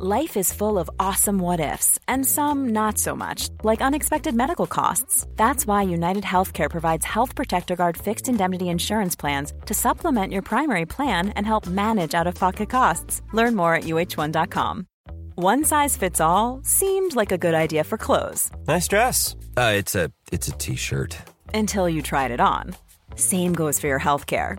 Life is full of awesome what ifs, and some not so much, like unexpected medical costs. That's why United Healthcare provides Health Protector Guard fixed indemnity insurance plans to supplement your primary plan and help manage out of pocket costs. Learn more at uh1.com. One size fits all seemed like a good idea for clothes Nice dress. Uh, it's a it's a t-shirt. until you tried it on. Same goes for your healthcare.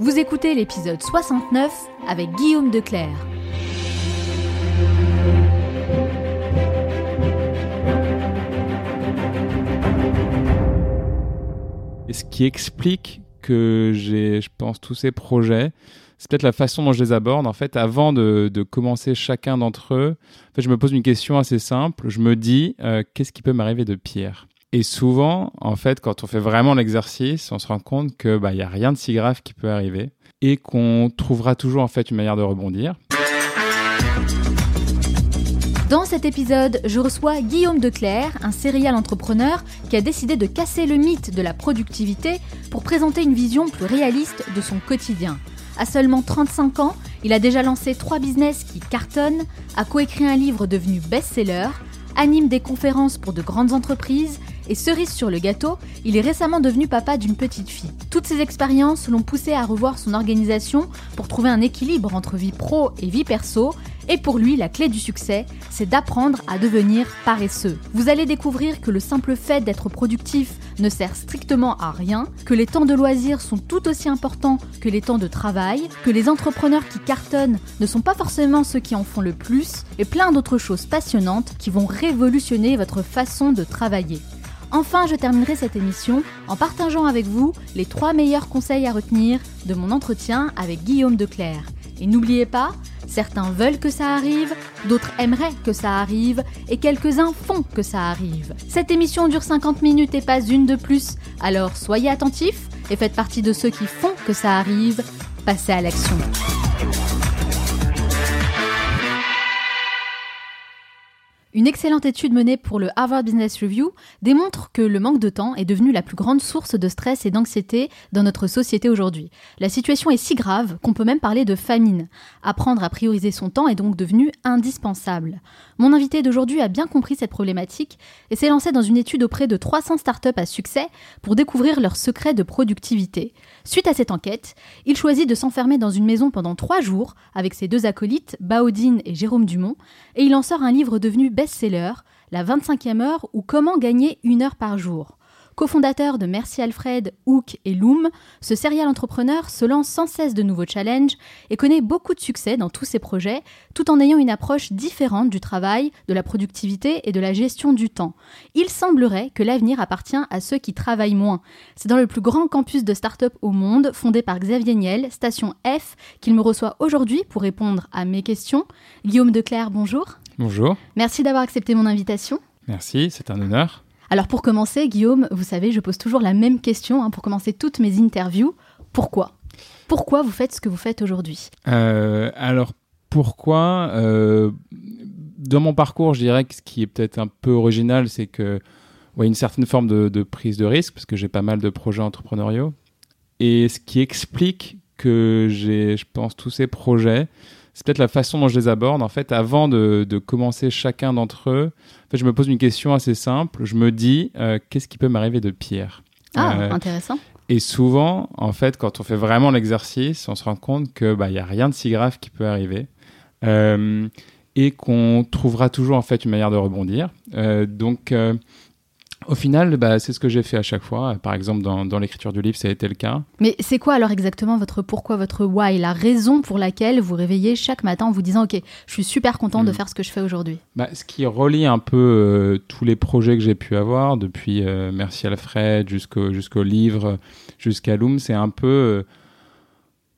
Vous écoutez l'épisode 69 avec Guillaume Declerc. Et ce qui explique que j'ai, je pense, tous ces projets, c'est peut-être la façon dont je les aborde. En fait, avant de, commencer chacun d'entre eux, je me pose une question assez simple. Je me dis, euh, qu'est-ce qui peut m'arriver de pire? Et souvent, en fait, quand on fait vraiment l'exercice, on se rend compte que bah, il y a rien de si grave qui peut arriver et qu'on trouvera toujours en fait une manière de rebondir. Dans cet épisode, je reçois Guillaume Declerc, un serial entrepreneur qui a décidé de casser le mythe de la productivité pour présenter une vision plus réaliste de son quotidien. À seulement 35 ans, il a déjà lancé trois business qui cartonnent, a coécrit un livre devenu best-seller, anime des conférences pour de grandes entreprises et cerise sur le gâteau, il est récemment devenu papa d'une petite fille. Toutes ces expériences l'ont poussé à revoir son organisation pour trouver un équilibre entre vie pro et vie perso. Et pour lui, la clé du succès, c'est d'apprendre à devenir paresseux. Vous allez découvrir que le simple fait d'être productif ne sert strictement à rien, que les temps de loisirs sont tout aussi importants que les temps de travail, que les entrepreneurs qui cartonnent ne sont pas forcément ceux qui en font le plus, et plein d'autres choses passionnantes qui vont révolutionner votre façon de travailler. Enfin, je terminerai cette émission en partageant avec vous les trois meilleurs conseils à retenir de mon entretien avec Guillaume Declerc. Et n'oubliez pas, certains veulent que ça arrive, d'autres aimeraient que ça arrive, et quelques-uns font que ça arrive. Cette émission dure 50 minutes et pas une de plus, alors soyez attentifs et faites partie de ceux qui font que ça arrive. Passez à l'action. Une excellente étude menée pour le Harvard Business Review démontre que le manque de temps est devenu la plus grande source de stress et d'anxiété dans notre société aujourd'hui. La situation est si grave qu'on peut même parler de famine. Apprendre à prioriser son temps est donc devenu indispensable. Mon invité d'aujourd'hui a bien compris cette problématique et s'est lancé dans une étude auprès de 300 startups à succès pour découvrir leurs secrets de productivité. Suite à cette enquête, il choisit de s'enfermer dans une maison pendant trois jours avec ses deux acolytes, Baudine et Jérôme Dumont, et il en sort un livre devenu best-seller, La 25e heure ou Comment gagner une heure par jour. Cofondateur de Merci Alfred, Hook et Loom, ce serial entrepreneur se lance sans cesse de nouveaux challenges et connaît beaucoup de succès dans tous ses projets, tout en ayant une approche différente du travail, de la productivité et de la gestion du temps. Il semblerait que l'avenir appartient à ceux qui travaillent moins. C'est dans le plus grand campus de start-up au monde, fondé par Xavier Niel, Station F, qu'il me reçoit aujourd'hui pour répondre à mes questions. Guillaume Declerc, bonjour. Bonjour, Merci d'avoir accepté mon invitation. merci, c'est un honneur. Alors pour commencer, Guillaume, vous savez, je pose toujours la même question hein, pour commencer toutes mes interviews. Pourquoi? Pourquoi vous faites ce que vous faites aujourd'hui? Euh, alors pourquoi? Euh, Dans mon parcours, je dirais que ce qui est peut-être un peu original, c'est que ouais, une certaine forme de, de prise de risque, parce que j'ai pas mal de projets entrepreneuriaux. Et ce qui explique que j'ai, je pense, tous ces projets, c'est peut-être la façon dont je les aborde. En fait, avant de, de commencer chacun d'entre eux, en fait, je me pose une question assez simple. Je me dis, euh, qu'est-ce qui peut m'arriver de pire Ah, Euh, intéressant. Et souvent, en fait, quand on fait vraiment l'exercice, on se rend compte que bah, y a rien de si grave qui peut arriver euh, et qu'on trouvera toujours en fait une manière de rebondir. Donc, au final, bah, c'est ce que j'ai fait à chaque fois. Par exemple, dans, dans l'écriture du livre, ça a été le cas. Mais c'est quoi alors exactement votre pourquoi, votre why, la raison pour laquelle vous réveillez chaque matin en vous disant Ok, je suis super content de Mm. faire ce que je fais aujourd'hui? Bah, ce qui relie un peu euh, tous les projets que j'ai pu avoir, depuis euh, Merci Alfred jusqu'au jusqu'au livre, jusqu'à Loom, c'est un peu euh,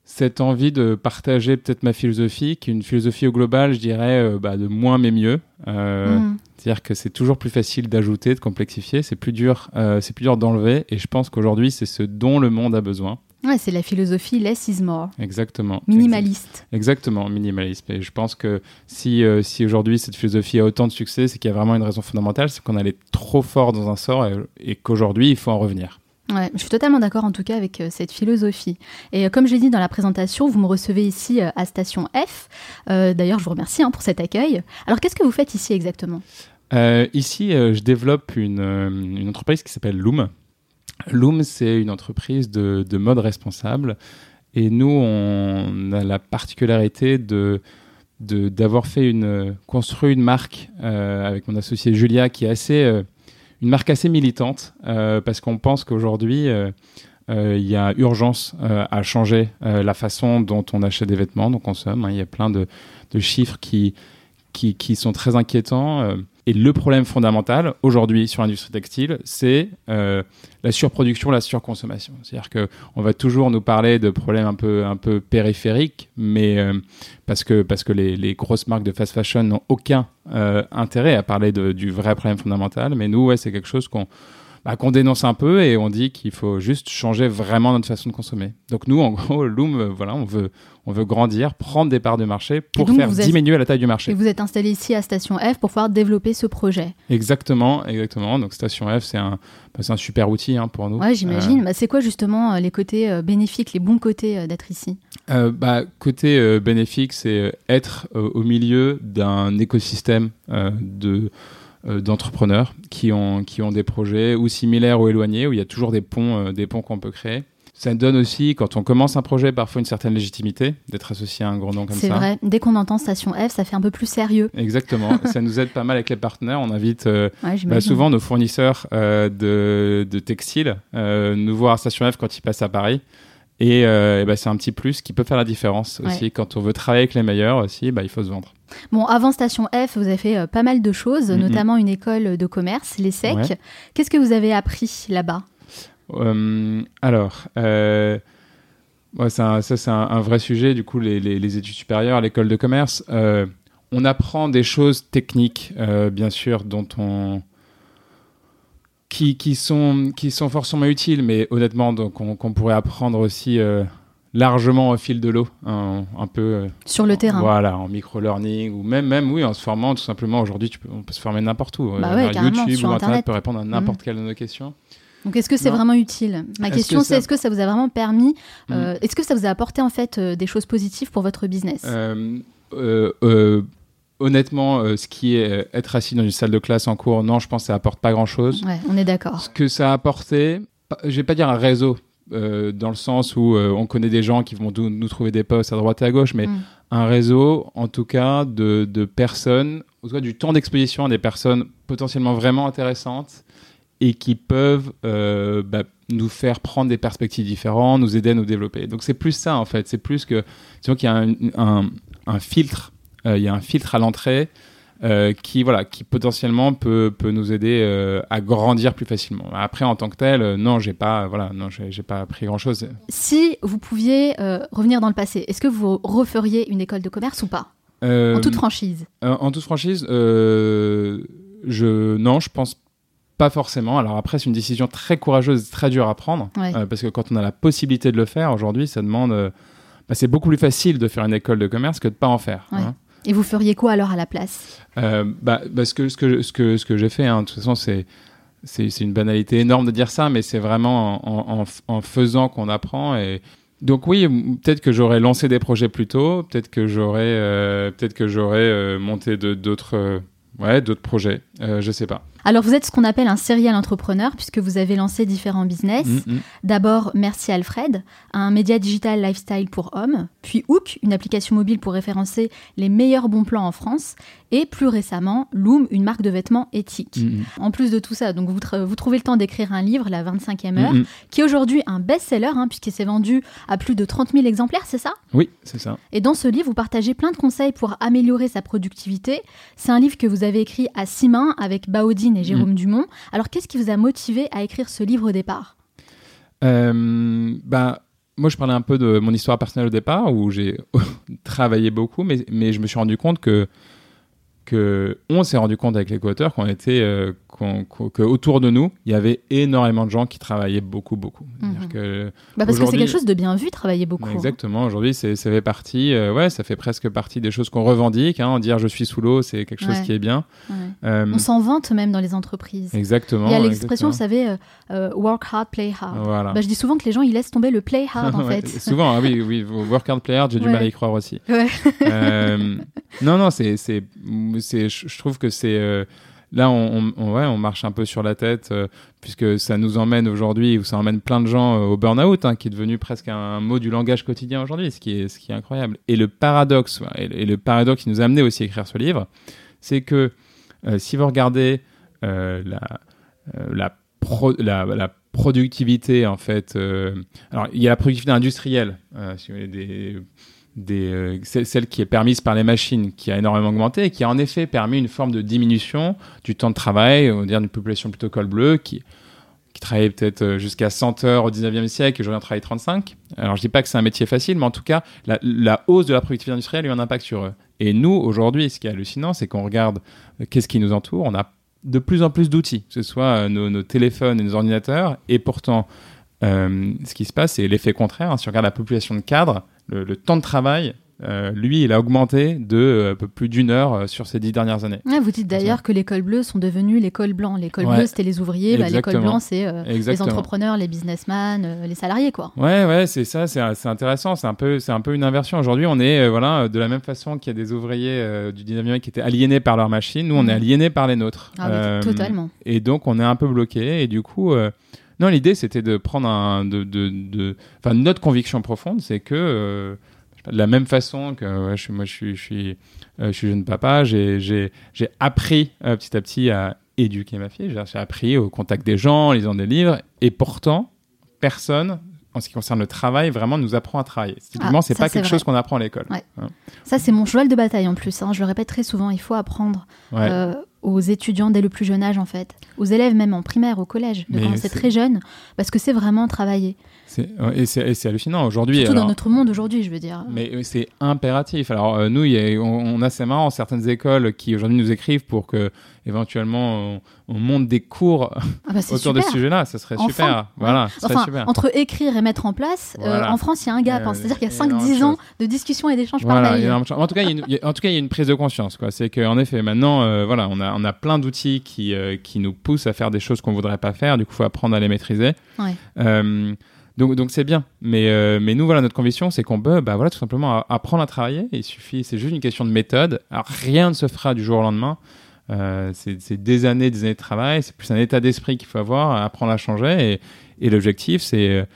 cette envie de partager peut-être ma philosophie, qui est une philosophie au global, je dirais, euh, bah, de moins mais mieux. Euh, Mm. C'est-à-dire que c'est toujours plus facile d'ajouter, de complexifier, c'est plus dur, euh, c'est plus dur d'enlever, et je pense qu'aujourd'hui, c'est ce dont le monde a besoin. Ouais, c'est la philosophie less is more, Exactement. minimaliste. Exactement, minimalisme. Et je pense que si, euh, si aujourd'hui cette philosophie a autant de succès, c'est qu'il y a vraiment une raison fondamentale, c'est qu'on allait trop fort dans un sort et, et qu'aujourd'hui, il faut en revenir. Je suis totalement d'accord en tout cas avec euh, cette philosophie. Et euh, comme je l'ai dit dans la présentation, vous me recevez ici euh, à Station F. D'ailleurs, je vous remercie hein, pour cet accueil. Alors, qu'est-ce que vous faites ici exactement? Ici, je développe une, entreprise qui s'appelle Loom. Loom, c'est une entreprise de, de mode responsable. Et nous, on a la particularité de d'avoir fait une construit une marque avec mon associé Julia qui est assez une marque assez militante euh, parce qu'on pense qu'aujourd'hui euh, euh, il y a urgence à changer la façon dont on achète des vêtements, dont on consomme. hein. Il y a plein de, chiffres qui sont très inquiétants. Et le problème fondamental aujourd'hui sur l'industrie textile, c'est euh, la surproduction, la surconsommation. C'est-à-dire que on va toujours nous parler de problèmes un peu, un peu périphériques, mais euh, parce que, parce que les, grosses marques de fast fashion n'ont aucun euh, intérêt à parler du vrai problème fondamental. Mais nous, ouais, c'est quelque chose qu'on bah, qu'on dénonce un peu et on dit qu'il faut juste changer vraiment notre façon de consommer. Donc nous, en gros, Loom, euh, voilà, on veut, on veut grandir, prendre des parts de marché pour donc, faire êtes- diminuer la taille du Et marché. vous êtes installé ici à Station F pour pouvoir développer ce projet. Exactement, exactement. Donc Station F, c'est un, bah, un super outil hein, pour nous. Ouais, j'imagine. Bah, c'est quoi justement euh, les côtés euh, bénéfiques, les bons côtés euh, d'être ici? Euh, bah, côté euh, bénéfique, c'est euh, être euh, au milieu d'un écosystème euh, de euh, d'entrepreneurs qui ont qui ont des projets ou similaires ou éloignés où il y a toujours des ponts euh, des ponts qu'on peut créer. Ça donne aussi quand on commence un projet parfois une certaine légitimité d'être associé à un gros nom comme ça. C'est vrai. Dès qu'on entend Station F, ça fait un peu plus sérieux. Exactement. ça nous aide pas mal avec les partenaires. On invite euh, Ouais, bah, souvent nos fournisseurs euh, de, de textiles euh, nous voir à Station F quand ils passent à Paris. Et, euh, et bah, c'est un petit plus qui peut faire la différence aussi. Ouais. Quand on veut travailler avec les meilleurs aussi, bah, il faut se vendre. Bon, avant Station F, vous avez fait euh, pas mal de choses, notamment une école de commerce, l'ESSEC. Ouais. Qu'est-ce que vous avez appris là-bas? Euh, alors, ouais, c'est un- ça c'est un, un vrai sujet. Du coup, les, les- les études supérieures, l'école de commerce, on apprend des choses techniques, bien sûr, dont on qui, qui sont qui sont forcément utiles, mais honnêtement, qu'on pourrait apprendre aussi euh, largement au fil de l'eau, un, un peu. euh, sur le terrain Voilà, en micro-learning ou même, même oui, en se formant tout simplement. Aujourd'hui, on peut se former n'importe où. Bah Euh, ouais, YouTube ou Internet. Internet peut répondre à n'importe quelle de nos questions. Donc, est-ce que c'est vraiment utile? Ma question, que c'est est-ce que ça vous a vraiment permis Mm. euh, Est-ce que ça vous a apporté en fait euh, des choses positives pour votre business? Euh, honnêtement, euh, ce qui est euh, être assis dans une salle de classe en cours, non, je pense que ça apporte pas grand-chose. Ouais, on est d'accord. Ce que ça a apporté, je vais pas dire un réseau, euh, dans le sens où euh, on connaît des gens qui vont nous trouver des postes à droite et à gauche, mais Mm. un réseau, en tout cas, de, de personnes, en tout cas du temps d'exposition à des personnes potentiellement vraiment intéressantes et qui peuvent euh, bah, nous faire prendre des perspectives différentes, nous aider à nous développer. Donc c'est plus ça en fait, c'est plus que disons qu'il y a un, un- un filtre, il y a un filtre à l'entrée euh, qui voilà, qui potentiellement peut, peut nous aider euh, à grandir plus facilement. Après en tant que tel, euh, non, j'ai pas voilà, non, j'ai pas appris grand chose. Si vous pouviez euh, revenir dans le passé, est-ce que vous referiez une école de commerce ou pas? Euh, En toute franchise. Euh, en toute franchise, euh, je non, je pense pas forcément. Alors après, c'est une décision très courageuse, très dure à prendre, Ouais. euh, parce que quand on a la possibilité de le faire aujourd'hui, ça demande. euh, bah, c'est beaucoup plus facile de faire une école de commerce que de pas en faire. Ouais. hein. Et vous feriez quoi alors à la place Euh, bah, bah, ce que ce que ce que ce que j'ai fait, hein, de toute façon, c'est c'est une banalité énorme de dire ça, mais c'est vraiment en, faisant qu'on apprend et donc oui, peut-être que j'aurais lancé des projets plus tôt, peut-être que j'aurais euh, j'aurais euh, monté d'autres ouais d'autres projets, je sais pas. Alors vous êtes ce qu'on appelle un serial entrepreneur puisque vous avez lancé différents business. Mm, mm. D'abord Merci Alfred, un média digital lifestyle pour hommes, puis Hook, une application mobile pour référencer les meilleurs bons plans en France, et plus récemment Loom, une marque de vêtements éthique. Mm. En plus de tout ça, donc vous, trouvez le temps d'écrire un livre, La 25e heure, Mm, qui est aujourd'hui un best-seller hein, puisqu'il s'est vendu à plus de 30 000 exemplaires, c'est ça? Oui, c'est ça. Et dans ce livre, vous partagez plein de conseils pour améliorer sa productivité. C'est un livre que vous avez écrit à six mains avec Et Jérôme Dumont. Alors, qu'est-ce qui vous a motivé à écrire ce livre au départ? Euh, bah, moi, je parlais un peu de mon histoire personnelle au départ, où j'ai travaillé beaucoup, mais, mais je me suis rendu compte que, que on s'est rendu compte avec les co-auteurs qu'on était, euh, que autour de nous, il y avait énormément de gens qui travaillaient beaucoup, beaucoup. Mhm. que bah Parce que c'est quelque chose de bien vu, travailler beaucoup. hein. Exactement. Aujourd'hui, c'est, ça fait partie, euh, ouais, ça fait presque partie des choses qu'on revendique. Hein. Dire je suis sous l'eau, c'est quelque chose Ouais. qui est bien. Ouais. Euh, On s'en vante même dans les entreprises. exactement. Il y a l'expression, vous savez, work hard, play hard. Voilà. Bah, je dis souvent que les gens, ils laissent tomber le play hard, en Ouais, fait. Souvent, ah oui, oui, work hard, play hard, j'ai du mal à y croire aussi. Non, non, c'est, je trouve que c'est euh, là, on, marche un peu sur la tête euh, puisque ça nous emmène aujourd'hui, ou ça emmène plein de gens euh, au burn-out, hein, qui est devenu presque un mot du langage quotidien aujourd'hui, ce qui est, incroyable. Et le paradoxe, et, le- paradoxe qui nous a amené aussi à écrire ce livre, c'est que si vous regardez la, la, pro- la, la productivité en fait, alors il y a la productivité industrielle, si vous voulez, des euh, celle qui est permise par les machines, qui a énormément augmenté et qui a en effet permis une forme de diminution du temps de travail, on va dire une population plutôt col bleu, qui, qui travaillait peut-être euh, jusqu'à 100 heures au 19e siècle et aujourd'hui on travaille 35. Alors je dis pas que c'est un métier facile, mais en tout cas, la, hausse de la productivité industrielle a eu un impact sur eux. Et nous, aujourd'hui, ce qui est hallucinant, c'est qu'on regarde euh, qu'est-ce qui nous entoure, on a de plus en plus d'outils, que ce soit nos, téléphones et nos ordinateurs, et pourtant, ce qui se passe, c'est l'effet contraire. hein. Si on regarde la population de cadres, le, le temps de travail, euh, lui, il a augmenté de euh, peu plus d'une heure euh, sur ces dix dernières années. Ouais, vous dites d'ailleurs que les cols bleus sont devenus les cols blancs. Les cols Ouais. bleus, c'était les ouvriers. Bah, les cols blancs, c'est les entrepreneurs, les businessmen, les salariés, quoi. Ouais, ouais, c'est ça, c'est intéressant. C'est un peu, c'est un peu une inversion. Aujourd'hui, on est, voilà, de la même façon qu'il y a des ouvriers du 19e qui étaient aliénés par leurs machines. Nous, on est aliénés par les nôtres. Ah totalement. Et donc, on est un peu bloqué. Et du coup, non, l'idée, c'était de prendre un, de, de, de, enfin, notre conviction profonde, c'est que euh, de la même façon que ouais, je suis, moi, je suis, je suis, euh, je suis jeune papa, j'ai, appris euh, petit à petit à éduquer ma fille. J'ai appris au contact des gens, en lisant des livres, et pourtant, personne. En ce qui concerne le travail, vraiment nous apprend à travailler. Typiquement, Ah, c'est pas quelque vrai. chose qu'on apprend à l'école. Ouais. Ça, c'est mon cheval de bataille en plus. hein. Je le répète très souvent. Il faut apprendre Ouais. euh, aux étudiants dès le plus jeune âge, en fait. Aux élèves, même en primaire, au collège. De commencer c'est- très jeune. Parce que c'est vraiment travailler. Et c'est hallucinant aujourd'hui. Surtout dans notre monde aujourd'hui, je veux dire. Mais euh, c'est impératif. Alors euh, nous, il y a- on, on a c'est marrant certaines écoles qui aujourd'hui nous écrivent pour que éventuellement on, on monte des cours Ah bah, autour de super. ce sujet-là. Ça serait Enfin, super. Voilà, serait Enfin, super. entre écrire et mettre en place, euh, en France, il y a un gap. hein. C'est-à-dire qu'il y a énormément 5-10 de ans de discussion et d'échanges par Voilà, mail. il y a énormément de choses. en tout cas, il y a une, prise de conscience. C'est qu'en effet, maintenant, euh, voilà, on a, on a plein d'outils qui, qui nous poussent à faire des choses qu'on voudrait pas faire. Du coup, il faut apprendre à les maîtriser. Ouais. Donc, donc c'est bien. Mais, euh, mais nous, voilà, notre conviction, c'est qu'on peut, bah, voilà, tout simplement apprendre à travailler. Il suffit, c'est juste une question de méthode. Alors, rien ne se fera du jour au lendemain. Euh, c'est des années, des années de travail. C'est plus un état d'esprit qu'il faut avoir, apprendre à changer. Et, et l'objectif, c'est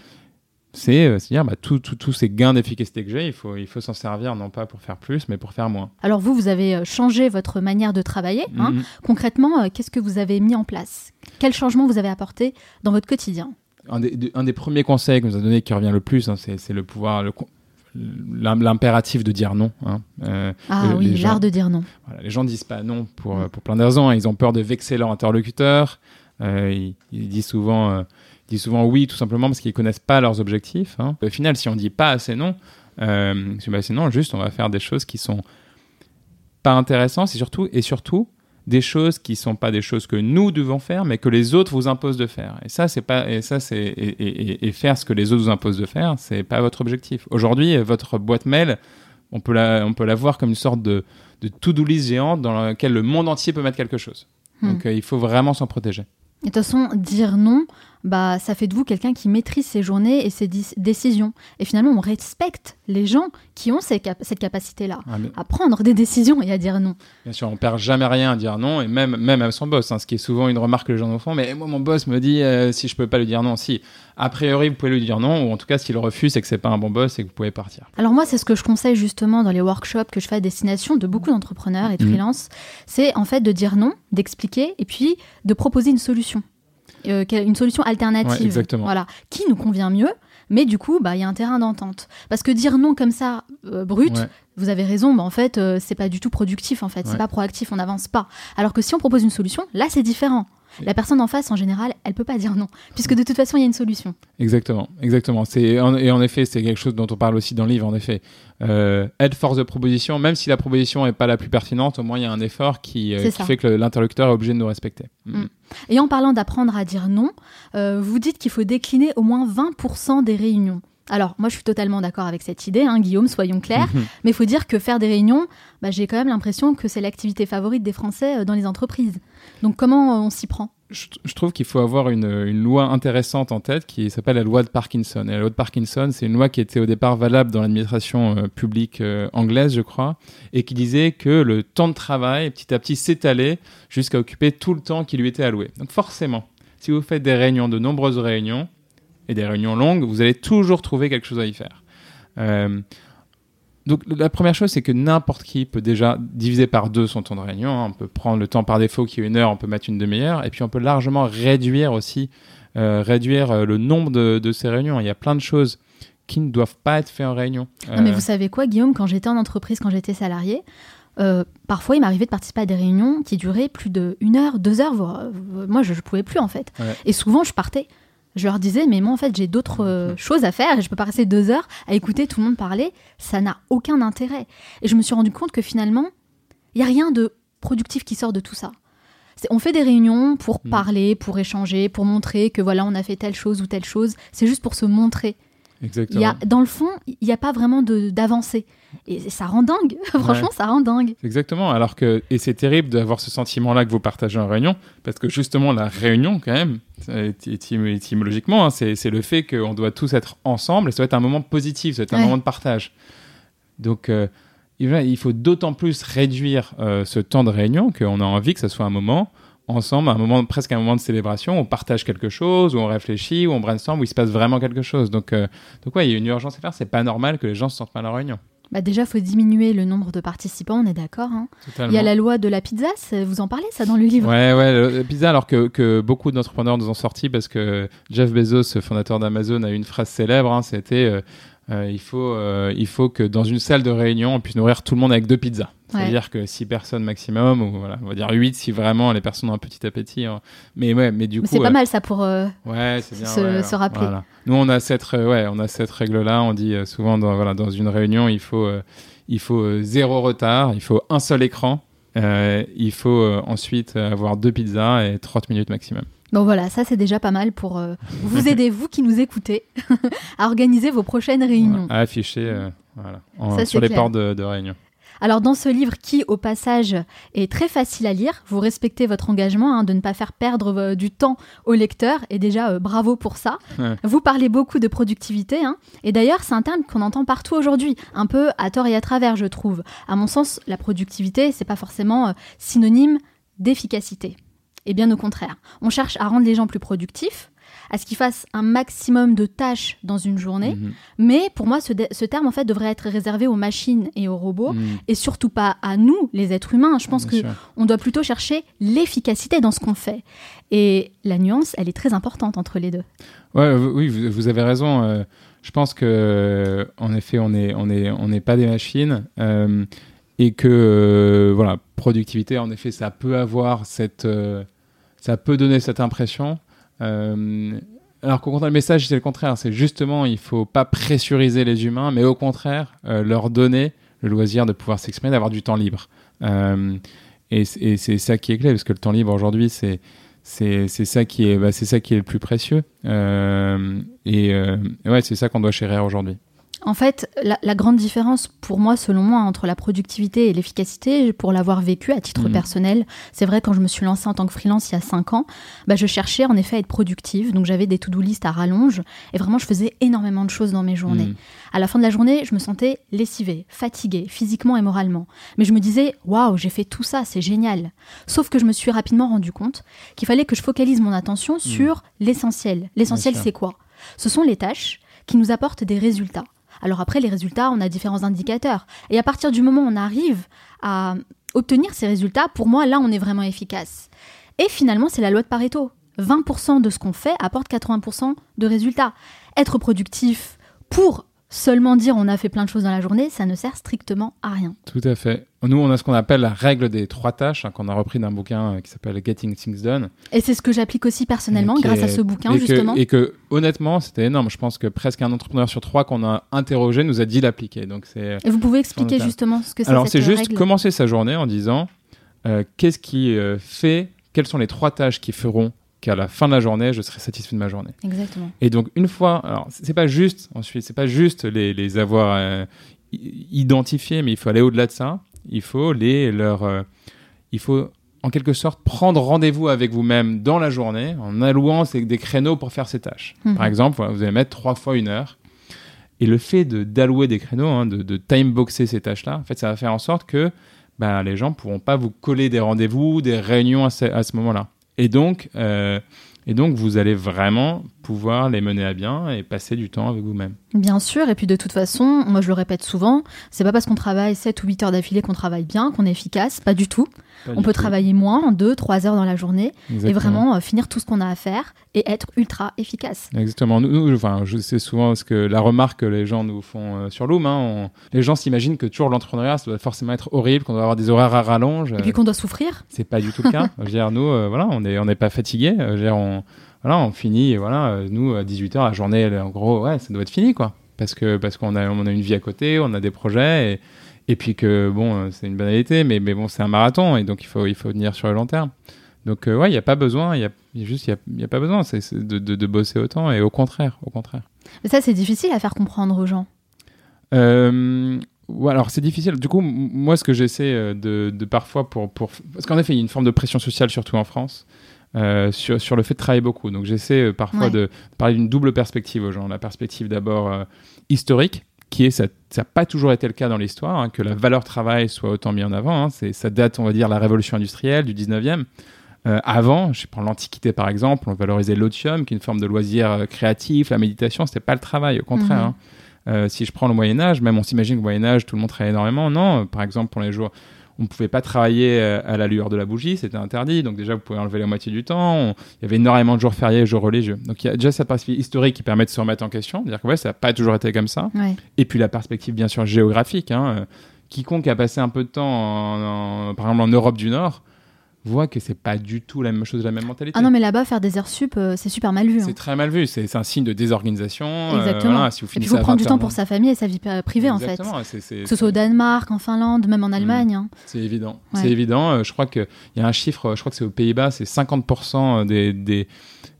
c'est euh, dire bah, tous tous- tous ces gains d'efficacité que j'ai, il faut, il faut s'en servir non pas pour faire plus, mais pour faire moins. Alors vous, vous avez changé votre manière de travailler. hein. Mhm. Concrètement, qu'est-ce que vous avez mis en place? Quel changement vous avez apporté dans votre quotidien? Un, des, de- un des premiers conseils que nous a donné qui revient le plus, hein, c'est le pouvoir, le l'impératif de dire non. hein. Euh, Ah le- oui, l'art de dire non. Voilà, les gens disent pas non pour, euh, pour plein de raisons. hein. Ils ont peur de vexer leur interlocuteur. Euh, ils, ils disent souvent, euh, ils disent souvent oui, tout simplement parce qu'ils connaissent pas leurs objectifs. hein. Au final, si on dit pas assez non, euh, si on dit pas assez non, juste on va faire des choses qui sont pas intéressantes et surtout, et surtout des choses qui sont pas des choses que nous devons faire, mais que les autres vous imposent de faire. Et ça, c'est pas, et ça, c'est, et, et- et- et faire ce que les autres vous imposent de faire, c'est pas votre objectif. Aujourd'hui, votre boîte mail, on peut la, on peut la voir comme une sorte de, de to-do list géante dans laquelle le monde entier peut mettre quelque chose. Hmm. Donc, euh, il faut vraiment s'en protéger. Et de toute façon, dire non, bah, ça fait de vous quelqu'un qui maîtrise ses journées et ses décisions. Et finalement, on respecte les gens qui ont cette capacité-là Ah, mais- à prendre des décisions et à dire non. Bien sûr, on perd jamais rien à dire non, et même, même à son boss, hein, ce qui est souvent une remarque que les gens nous font. Mais moi, mon boss me dit euh, si je peux pas lui dire non. Si, a priori, vous pouvez lui dire non, ou en tout cas, s'il refuse, c'est que c'est pas un bon boss et que vous pouvez partir. Alors moi, c'est ce que je conseille justement dans les workshops que je fais à destination de beaucoup d'entrepreneurs et de Mhm. freelance, c'est en fait de dire non, d'expliquer et puis de proposer une solution, Euh, une solution alternative, Ouais, voilà, qui nous convient mieux. Mais du coup, bah, il y a un terrain d'entente. Parce que dire non comme ça, euh, brut, Ouais. vous avez raison, bah, en fait, euh, c'est pas du tout productif, en fait. C'est pas proactif, on n'avance pas. Alors que si on propose une solution, là, c'est différent. La personne en face, en général, elle peut pas dire non, puisque de toute façon, il y a une solution. Exactement, exactement. C'est et en effet, c'est quelque chose dont on parle aussi dans le livre. En effet, euh, aide force de proposition, même si la proposition n'est pas la plus pertinente, au moins il y a un effort qui, euh, qui fait que l'interlocuteur est obligé de nous respecter. Mm. Et en parlant d'apprendre à dire non, euh, vous dites qu'il faut décliner au moins 20% des réunions. Alors, moi, je suis totalement d'accord avec cette idée, hein, Guillaume, soyons clairs. Mais il faut dire que faire des réunions, bah, j'ai quand même l'impression que c'est l'activité favorite des Français euh, dans les entreprises. Donc, comment euh, on s'y prend? Je, je trouve qu'il faut avoir une, une loi intéressante en tête qui s'appelle la loi de Parkinson. Et la loi de Parkinson, c'est une loi qui était au départ valable dans l'administration euh, publique euh, anglaise, je crois, et qui disait que le temps de travail, petit à petit, s'étalait jusqu'à occuper tout le temps qui lui était alloué. Donc forcément, si vous faites des réunions, de nombreuses réunions, et des réunions longues, vous allez toujours trouver quelque chose à y faire. Euh, donc la première chose, c'est que n'importe qui peut déjà diviser par deux son temps de réunion. hein. On peut prendre le temps par défaut qui est une heure, on peut mettre une demi-heure, et puis on peut largement réduire aussi, euh, réduire euh, le nombre de, de ces réunions. Il y a plein de choses qui ne doivent pas être faites en réunion. Non, mais vous savez quoi, Guillaume, quand j'étais en entreprise, quand j'étais salarié, euh, parfois il m'arrivait de participer à des réunions qui duraient plus de une heure, deux heures. voire- moi, je ne pouvais plus en fait. Ouais. Et souvent, je partais. Je leur disais, mais moi, en fait, j'ai d'autres euh, choses à faire et je peux pas rester deux heures à écouter tout le monde parler. Ça n'a aucun intérêt. Et je me suis rendu compte que finalement, il y a rien de productif qui sort de tout ça. On fait des réunions pour Mm. parler, pour échanger, pour montrer que voilà, on a fait telle chose ou telle chose. C'est juste pour se montrer. Il Exactement. y a, dans le fond, il n'y a pas vraiment d'avancée. Et ça rend dingue. Franchement, ça rend dingue. Exactement. Alors que et c'est terrible d'avoir ce sentiment-là que vous partagez en réunion, parce que justement la réunion, quand même, étymologiquement, hein, c'est le fait qu'on doit tous être ensemble. Et ça doit être un moment positif, ça doit être un moment de partage. Donc euh, il faut d'autant plus réduire euh, ce temps de réunion qu'on a envie que ce soit un moment ensemble, un moment presque un moment de célébration, on partage quelque chose, où on réfléchit, où on brainstorm, où il se passe vraiment quelque chose. Donc, euh, donc ouais, il y a une urgence à faire. C'est pas normal que les gens se sentent mal en réunion. Bah déjà, il faut diminuer le nombre de participants, on est d'accord. hein. Il y a la loi de la pizza, vous en parlez ça dans le livre? Ouais, ouais, le pizza, alors que, que beaucoup d'entrepreneurs nous ont sorti parce que Jeff Bezos, fondateur d'Amazon, a une phrase célèbre, hein, c'était euh, euh, il, faut, euh, il faut que dans une salle de réunion, on puisse nourrir tout le monde avec deux pizzas. Ouais. C'est-à-dire que six personnes maximum, ou voilà, on va dire huit si vraiment les personnes ont un petit appétit. hein. Mais ouais, mais du Mais coup. c'est pas euh, mal ça pour. euh, Ouais, bien. se- ouais, se rappeler. voilà. Nous, on a cette, euh, ouais, on a cette règle-là. On dit euh, souvent, dans, voilà, dans une réunion, il faut, euh, il faut zéro retard, il faut un seul écran, il faut ensuite avoir deux pizzas et 30 minutes maximum. Bon voilà, ça c'est déjà pas mal pour vous aider, vous qui nous écoutez, à organiser vos prochaines réunions. À afficher voilà, en- Ça, c'est sur les portes de, de réunion. Alors dans ce livre qui, au passage, est très facile à lire, vous respectez votre engagement hein, de ne pas faire perdre euh, du temps au lecteur, et déjà euh, bravo pour ça. Ouais. Vous parlez beaucoup de productivité, hein, et d'ailleurs c'est un terme qu'on entend partout aujourd'hui, un peu à tort et à travers je trouve. À mon sens, la productivité, c'est pas forcément euh, synonyme d'efficacité. Et bien au contraire, on cherche à rendre les gens plus productifs, à ce qu'ils fassent un maximum de tâches dans une journée, Mhm. mais pour moi ce, terme en fait devrait être réservé aux machines et aux robots Mhm. et surtout pas à nous, les êtres humains. Je pense Bien que sûr. on doit plutôt chercher l'efficacité dans ce qu'on fait. Et la nuance, elle est très importante entre les deux. Ouais, oui, vous, avez raison. euh, je pense que, en effet, on n'est on est, on n'est pas des machines euh, et que, euh, voilà, productivité, en effet, ça peut avoir cette, euh, ça peut donner cette impression. Euh, alors qu'au contraire, le message, c'est le contraire. C'est justement, il faut pas pressuriser les humains, mais au contraire, euh, leur donner le loisir de pouvoir s'exprimer, d'avoir du temps libre. Euh, et c'est ça qui est clé, parce que le temps libre aujourd'hui, c'est c'est ça qui est bah, c'est ça qui est le plus précieux. Et ouais, c'est ça qu'on doit chérir aujourd'hui. En fait, la, la grande différence pour moi, selon moi, entre la productivité et l'efficacité, pour l'avoir vécu à titre Mhm. personnel, c'est vrai quand je me suis lancée en tant que freelance il y a 5 ans, bah, je cherchais en effet à être productive. Donc j'avais des to-do list à rallonge et vraiment je faisais énormément de choses dans mes journées. Mm. À la fin de la journée, je me sentais lessivée, fatiguée, physiquement et moralement. Mais je me disais, waouh, j'ai fait tout ça, c'est génial. Sauf que je me suis rapidement rendu compte qu'il fallait que je focalise mon attention sur l'essentiel. L'essentiel, c'est quoi? Ce sont les tâches qui nous apportent des résultats. Alors après, les résultats, on a différents indicateurs. Et à partir du moment où on arrive à obtenir ces résultats, pour moi, là, on est vraiment efficace. Et finalement, c'est la loi de Pareto. 20% de ce qu'on fait apporte 80% de résultats. Être productif pour seulement dire on a fait plein de choses dans la journée, ça ne sert strictement à rien. Tout à fait. Nous, on a ce qu'on appelle la règle des trois tâches, hein, qu'on a repris d'un bouquin euh, qui s'appelle Getting Things Done. Et c'est ce que j'applique aussi personnellement grâce à ce bouquin, et que- justement. et que, honnêtement, c'était énorme. Je pense que presque un entrepreneur sur trois qu'on a interrogé nous a dit l'appliquer. Donc, c'est. Et vous pouvez expliquer justement ce que c'est Alors, c'est juste règle commencer sa journée en disant euh, qu'est-ce qui euh, fait, quelles sont les trois tâches qui feront qu'à la fin de la journée, je serai satisfait de ma journée. Exactement. Et donc, une fois, alors, c'est pas juste, ensuite, c'est pas juste les, les avoir euh, identifiés, mais il faut aller au-delà de ça. Il faut les leur. euh, il faut, en quelque sorte, prendre rendez-vous avec vous-même dans la journée en allouant ces- des créneaux pour faire ces tâches. Mhm. Par exemple, vous allez mettre trois fois une heure. Et le fait de- d'allouer des créneaux, hein, de, de time-boxer ces tâches-là, en fait, ça va faire en sorte que ben, les gens ne pourront pas vous coller des rendez-vous, des réunions à ce, à ce moment-là. Et donc, euh, et donc, vous allez vraiment pouvoir les mener à bien et passer du temps avec vous-même. Bien sûr, et puis de toute façon, moi je le répète souvent, c'est pas parce qu'on travaille 7 ou 8 heures d'affilée qu'on travaille bien, qu'on est efficace, pas du tout. On peut tout. travailler moins, 2, 3 heures dans la journée, et vraiment euh, finir tout ce qu'on a à faire et être ultra efficace. Exactement. Nous, nous, enfin, je sais souvent ce que la remarque que les gens nous font euh, sur Loom. hein, on- les gens s'imaginent que toujours l'entrepreneuriat, ça doit forcément être horrible, qu'on doit avoir des horaires à rallonge. Et puis qu'on doit souffrir. C'est pas du tout le cas. je veux dire, nous, euh, voilà, on n'est on pas fatigués. Je veux dire, on, voilà, on finit, voilà, euh, nous, à 18h, la journée, elle en gros, ouais, ça doit être fini, quoi. Parce que parce qu'on a, on a une vie à côté, on a des projets, et, et puis que, bon, euh, c'est une banalité, mais, mais bon, c'est un marathon, et donc il faut, il faut venir sur le long terme. Donc, euh, ouais, il n'y a pas besoin, il y a, juste, il y a, pas besoin de, de, de bosser autant, et au contraire, au contraire. Mais ça, c'est difficile à faire comprendre aux gens. Euh, ouais, alors c'est difficile. Du coup, moi, ce que j'essaie euh, de, de parfois pour, pour... Parce qu'en effet, il y a une forme de pression sociale, surtout en France, euh, sur, sur le fait de travailler beaucoup. Donc j'essaie euh, parfois Ouais. de parler d'une double perspective aux gens. La perspective d'abord euh, historique, qui est, ça n'a pas toujours été le cas dans l'histoire, hein, que la valeur travail soit autant mis en avant. hein. C'est, ça date, on va dire, de la révolution industrielle du 19e. Euh, avant, je prends l'Antiquité par exemple, on valorisait l'otium, qui est une forme de loisir euh, créatif, la méditation, c'était pas le travail, au contraire. Mhm. hein. Euh, si je prends le Moyen Âge, même on s'imagine qu'au Moyen Âge, tout le monde travaillait énormément. Non, par exemple, pour les jours, on ne pouvait pas travailler euh, à la lueur de la bougie, c'était interdit. Donc déjà, vous pouvez enlever la moitié du temps. On- Il y avait énormément de jours fériés, jours religieux. Donc il y a déjà cette perspective historique qui permet de se remettre en question, dire que ouais, ça n'a pas toujours été comme ça. Ouais. Et puis la perspective, bien sûr, géographique. hein, euh, quiconque a passé un peu de temps, en- en- par exemple, en Europe du Nord, voit que c'est pas du tout la même chose, la même mentalité. Ah non, mais là-bas, faire des heures sup, euh, c'est super mal vu. hein. C'est très mal vu, c'est un signe de désorganisation. euh, Exactement. voilà, si vous Et puis, il faut prendre du 20 temps pour sa famille et sa vie euh, privée, en fait. C'est- Que ce soit au Danemark, en Finlande, même en Allemagne. hein. C'est évident. Ouais. C'est évident. Euh, je crois qu'il y a un chiffre, euh, je crois que c'est aux Pays-Bas, c'est 50% des, des,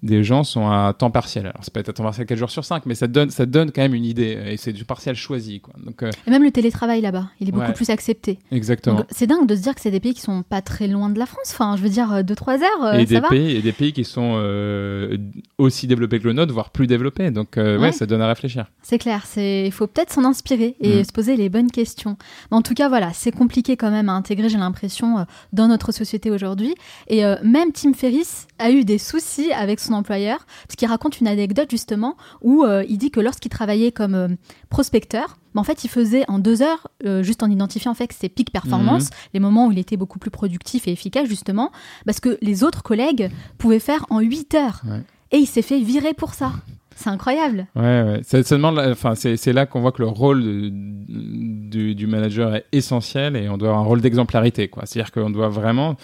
des gens sont à temps partiel. Alors, c'est peut être à temps partiel 4 jours sur 5, mais ça donne, ça donne quand même une idée. Et c'est du partiel choisi. Quoi. Donc, euh, Et même le télétravail là-bas, il est beaucoup Ouais. plus accepté. exactement. C'est dingue de se dire que c'est des pays qui sont pas très loin de la France. Enfin, je veux dire, 2-3 heures, euh, et, ça des va. pays, et des pays qui sont euh, aussi développés que le nôtre, voire plus développés. Donc, euh, ouais. Ouais. ça donne à réfléchir. C'est clair, il faut peut-être s'en inspirer et Mm. se poser les bonnes questions. Mais en tout cas, voilà, c'est compliqué quand même à intégrer, j'ai l'impression, euh, dans notre société aujourd'hui. Et euh, même Tim Ferriss a eu des soucis avec son employeur, parce qu'il raconte une anecdote justement où euh, il dit que lorsqu'il travaillait comme euh, prospecteur, bah, en fait, il faisait en deux heures, euh, juste en identifiant en fait ses pics performance, les moments où il était beaucoup plus productif et efficace justement, parce que les autres collègues pouvaient faire en huit heures. Ouais. Et il s'est fait virer pour ça. C'est incroyable. Ouais, demande, la- enfin, c'est, c'est là qu'on voit que le rôle de- du, du manager est essentiel et on doit avoir un rôle d'exemplarité, quoi. C'est-à-dire qu'on doit vraiment,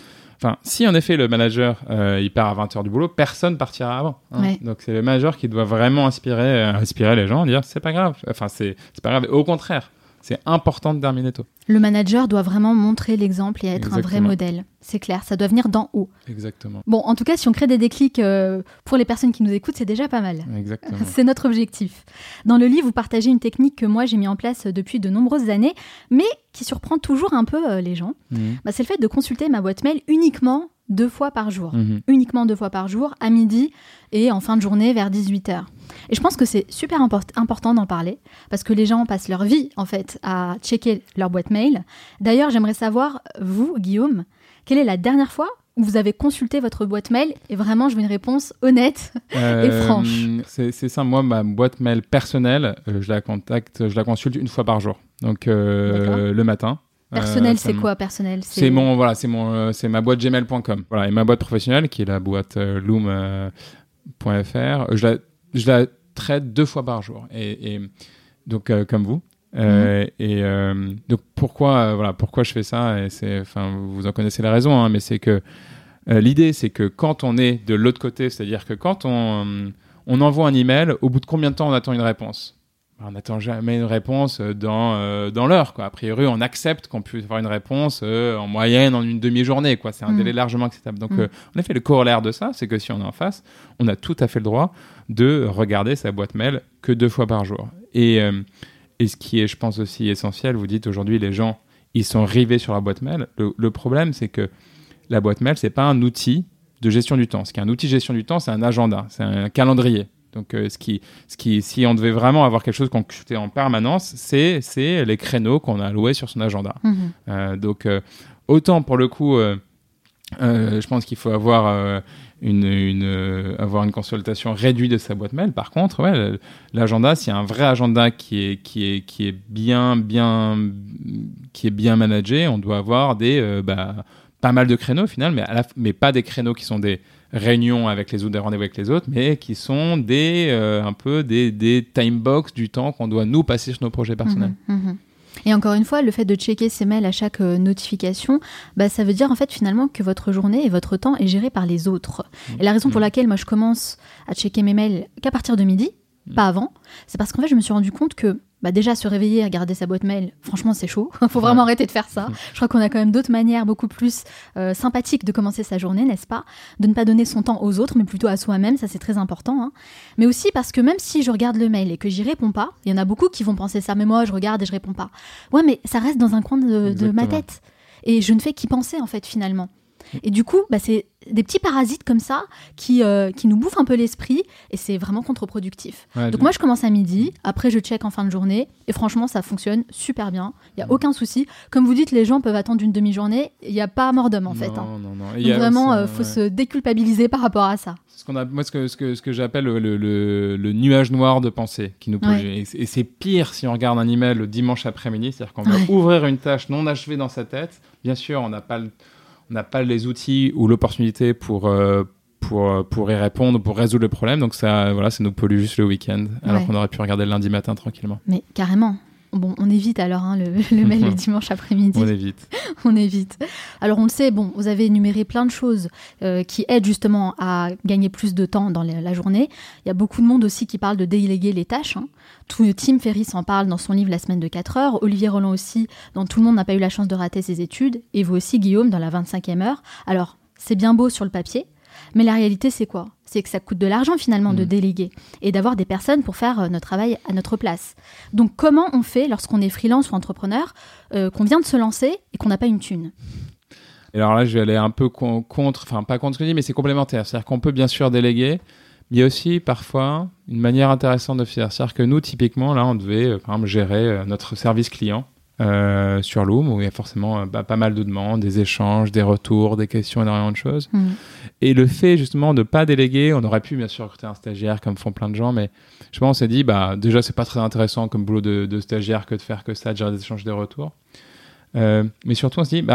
enfin, si en effet le manager euh, il part à 20h du boulot, personne partira avant. hein. Ouais. Donc c'est le manager qui doit vraiment inspirer, euh, inspirer les gens, dire c'est pas grave. Enfin, c'est, c'est pas grave. Au contraire, c'est important de terminer tôt. Le manager doit vraiment montrer l'exemple et être un vrai modèle. C'est clair, ça doit venir d'en haut. Exactement. Bon, en tout cas, si on crée des déclics euh, pour les personnes qui nous écoutent, c'est déjà pas mal. Exactement. C'est notre objectif. Dans le livre, vous partagez une technique que moi j'ai mis en place depuis de nombreuses années, mais qui surprend toujours un peu euh, les gens. Mhm. Bah, c'est le fait de consulter ma boîte mail uniquement deux fois par jour. Mhm. Uniquement deux fois par jour, à midi et en fin de journée vers 18h. Et je pense que c'est super import- important d'en parler, parce que les gens passent leur vie, en fait, à checker leur boîte mail. D'ailleurs, j'aimerais savoir, vous, Guillaume, quelle est la dernière fois où vous avez consulté votre boîte mail Et vraiment, je veux une réponse honnête. Euh, franche. C'est ça. Moi, ma boîte mail personnelle, euh, je la contacte, je la consulte une fois par jour. Donc euh, le matin. Personnel, Euh, ça c'est quoi, personnel C'est mon voilà, c'est mon euh, c'est ma boîte gmail.com. Voilà, et ma boîte professionnelle qui est la boîte euh, loom.fr, je la je la traite deux fois par jour et, et donc comme vous. Euh, Et euh, donc pourquoi euh, voilà pourquoi je fais ça et c'est enfin vous en connaissez la raison hein, mais c'est que l'idée c'est que quand on est de l'autre côté, c'est-à-dire que quand on on envoie un email, au bout de combien de temps on attend une réponse? On n'attend jamais une réponse euh, dans, euh, dans l'heure. A priori, on accepte qu'on puisse avoir une réponse euh, en moyenne en une demi-journée. Quoi. C'est un Mm. délai largement acceptable. Donc, Mm. euh, en effet, le corollaire de ça, c'est que si on est en face, on a tout à fait le droit de regarder sa boîte mail que deux fois par jour. Et, et ce qui est, je pense, aussi essentiel, vous dites aujourd'hui, les gens, ils sont rivés sur la boîte mail. Le, le problème, c'est que la boîte mail, c'est pas un outil de gestion du temps. Ce qui est un outil de gestion du temps, c'est un agenda, c'est un calendrier. Donc, euh, ce qui, ce qui, si on devait vraiment avoir quelque chose qu'on consultait en permanence, c'est, c'est les créneaux qu'on a alloués sur son agenda. Mhm. Euh, donc, euh, autant pour le coup, je pense qu'il faut avoir une, une, avoir une consultation réduite de sa boîte mail. Par contre, ouais, l'agenda, s'il y a un vrai agenda qui est, qui est, qui est bien, bien, qui est bien managé, on doit avoir des, bah, pas mal de créneaux au final, mais, à la f- mais pas des créneaux qui sont des réunions avec les autres, des rendez-vous avec les autres, mais qui sont des, euh, un peu des, des time box du temps qu'on doit nous passer sur nos projets personnels. Mhm, mhm. Et encore une fois, le fait de checker ses mails à chaque euh, notification, bah, ça veut dire en fait finalement que votre journée et votre temps est géré par les autres. Et la raison pour Mhm. laquelle moi je commence à checker mes mails qu'à partir de midi, Mhm. pas avant, c'est parce qu'en fait je me suis rendu compte que bah, déjà se réveiller regarder sa boîte mail, franchement c'est chaud. Faut vraiment arrêter de faire ça. Je crois qu'on a quand même d'autres manières beaucoup plus euh, sympathiques de commencer sa journée, n'est-ce pas? De ne pas donner son temps aux autres, mais plutôt à soi-même, ça c'est très important. hein. Mais aussi parce que même si je regarde le mail et que j'y réponds pas, il y en a beaucoup qui vont penser ça, mais moi je regarde et je réponds pas. Ouais, mais ça reste dans un coin de, de ma tête. Et je ne fais qu'y penser en fait finalement. Et du coup, bah, c'est des petits parasites comme ça qui, euh, qui nous bouffent un peu l'esprit et c'est vraiment contre-productif. Ouais, Donc moi je commence à midi, après je check en fin de journée et franchement ça fonctionne super bien, il n'y a Mm. aucun souci. Comme vous dites, les gens peuvent attendre une demi-journée, il n'y a pas mort d'homme en fait. hein. Non, non. Donc Il vraiment, aussi, euh, faut ouais. se déculpabiliser par rapport à ça. Ce qu'on a, moi, ce que, ce que, ce que j'appelle le, le, le- le nuage noir de pensée qui nous. Ouais. Et, c'est- pire si on regarde un email le dimanche après-midi, c'est-à-dire qu'on va ouvrir une tâche non achevée dans sa tête. Bien sûr, on n'a pas, le- n'a pas les outils ou l'opportunité pour, euh, pour, euh, pour y répondre, pour résoudre le problème. Donc ça, voilà, ça nous pollue juste le week-end, alors Ouais. qu'on aurait pu regarder le lundi matin tranquillement. Mais carrément. Bon, on évite alors hein, le, le mail le dimanche après-midi. On évite. on évite. Alors on le sait, bon, vous avez énuméré plein de choses euh, qui aident justement à gagner plus de temps dans la journée. Il y a beaucoup de monde aussi qui parle de déléguer les tâches. hein. Tout, Tim Ferriss en parle dans son livre La semaine de 4 heures. Olivier Roland aussi, dans Tout le monde n'a pas eu la chance de rater ses études. Et vous aussi, Guillaume, dans la 25e heure. Alors, c'est bien beau sur le papier, mais la réalité, c'est quoi? C'est que ça coûte de l'argent finalement de Mm. déléguer et d'avoir des personnes pour faire euh, notre travail à notre place. Donc, comment on fait lorsqu'on est freelance ou entrepreneur, euh, qu'on vient de se lancer et qu'on n'a pas une thune? Et alors là, je vais aller un peu con- contre, enfin pas contre ce que je dis, mais c'est complémentaire. C'est-à-dire qu'on peut bien sûr déléguer, il y a aussi parfois une manière intéressante de faire. C'est-à-dire que nous, typiquement, là, on devait, euh, par exemple, gérer euh, notre service client euh, sur Loom, où il y a forcément bah, pas mal de demandes, des échanges, des retours, des questions, énormément de choses. Mhm. Et le fait justement de pas déléguer, on aurait pu bien sûr recruter un stagiaire comme font plein de gens, mais je pense on s'est dit bah déjà c'est pas très intéressant comme boulot de, de stagiaire que de faire que ça, de gérer des échanges, des retours. Mais surtout on se dit bah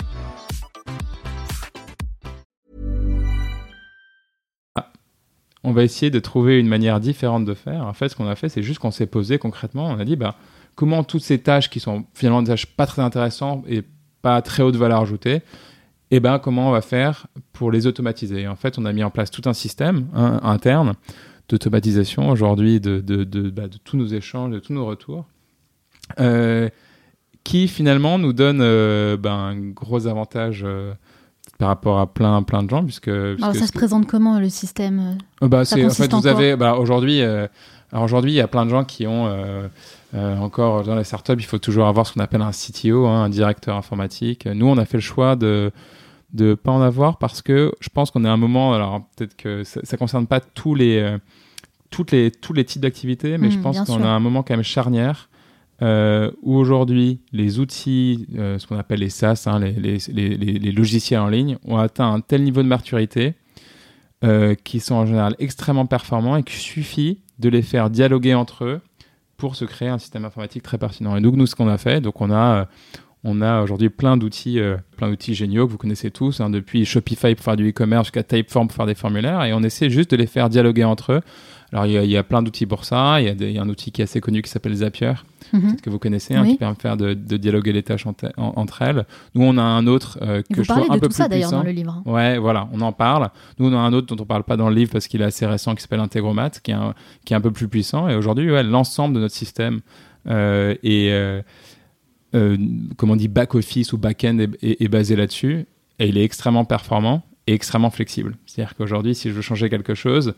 On va essayer de trouver une manière différente de faire. En fait, ce qu'on a fait, c'est juste qu'on s'est posé concrètement. On a dit, bah, comment toutes ces tâches qui sont finalement des tâches pas très intéressantes et pas très haute valeur ajoutée, eh ben, comment on va faire pour les automatiser? En fait, on a mis en place tout un système interne d'automatisation aujourd'hui de, de, de, bah, de, tous nos échanges, de tous nos retours, euh, qui finalement nous donne euh, ben, un gros avantage. Euh, par rapport à plein plein de gens puisque, Alors ça se présente comment le système euh, bah, c'est en fait vous avez bah, aujourd'hui euh, aujourd'hui il y a plein de gens qui ont euh, encore dans les startups il faut toujours avoir ce qu'on appelle un CTO hein, un directeur informatique. Nous on a fait le choix de de pas en avoir parce que je pense qu'on est à un moment alors peut-être que ça, ne concerne pas tous les toutes les tous les types d'activités mais je mmh, pense qu'on a un moment quand même charnière euh, où aujourd'hui les outils, euh, ce qu'on appelle les SaaS, hein, les, logiciels en ligne, ont atteint un tel niveau de maturité euh, qui sont en général extrêmement performants et qu'il suffit de les faire dialoguer entre eux pour se créer un système informatique très pertinent. Et donc nous, ce qu'on a fait, donc on a, a aujourd'hui plein d'outils, plein d'outils géniaux que vous connaissez tous, hein, depuis Shopify pour faire du e-commerce jusqu'à Typeform pour faire des formulaires, et on essaie juste de les faire dialoguer entre eux. Alors il y, a plein d'outils pour ça. Il y, a un outil qui est assez connu qui s'appelle Zapier, mhm. que vous connaissez, hein, qui permet de faire de, dialoguer les tâches entre elles. Nous on a un autre euh, que vous je trouve un de peu tout ça d'ailleurs dans le livre. Ouais, voilà, on en parle. Nous on a un autre dont on parle pas dans le livre parce qu'il est assez récent qui s'appelle Integromat, qui est un, qui est un peu plus puissant. Et aujourd'hui, ouais, l'ensemble de notre système euh, est euh, euh, comment on dit back office ou back end est, est basé là-dessus et il est extrêmement performant et extrêmement flexible. C'est-à-dire qu'aujourd'hui, si je veux changer quelque chose,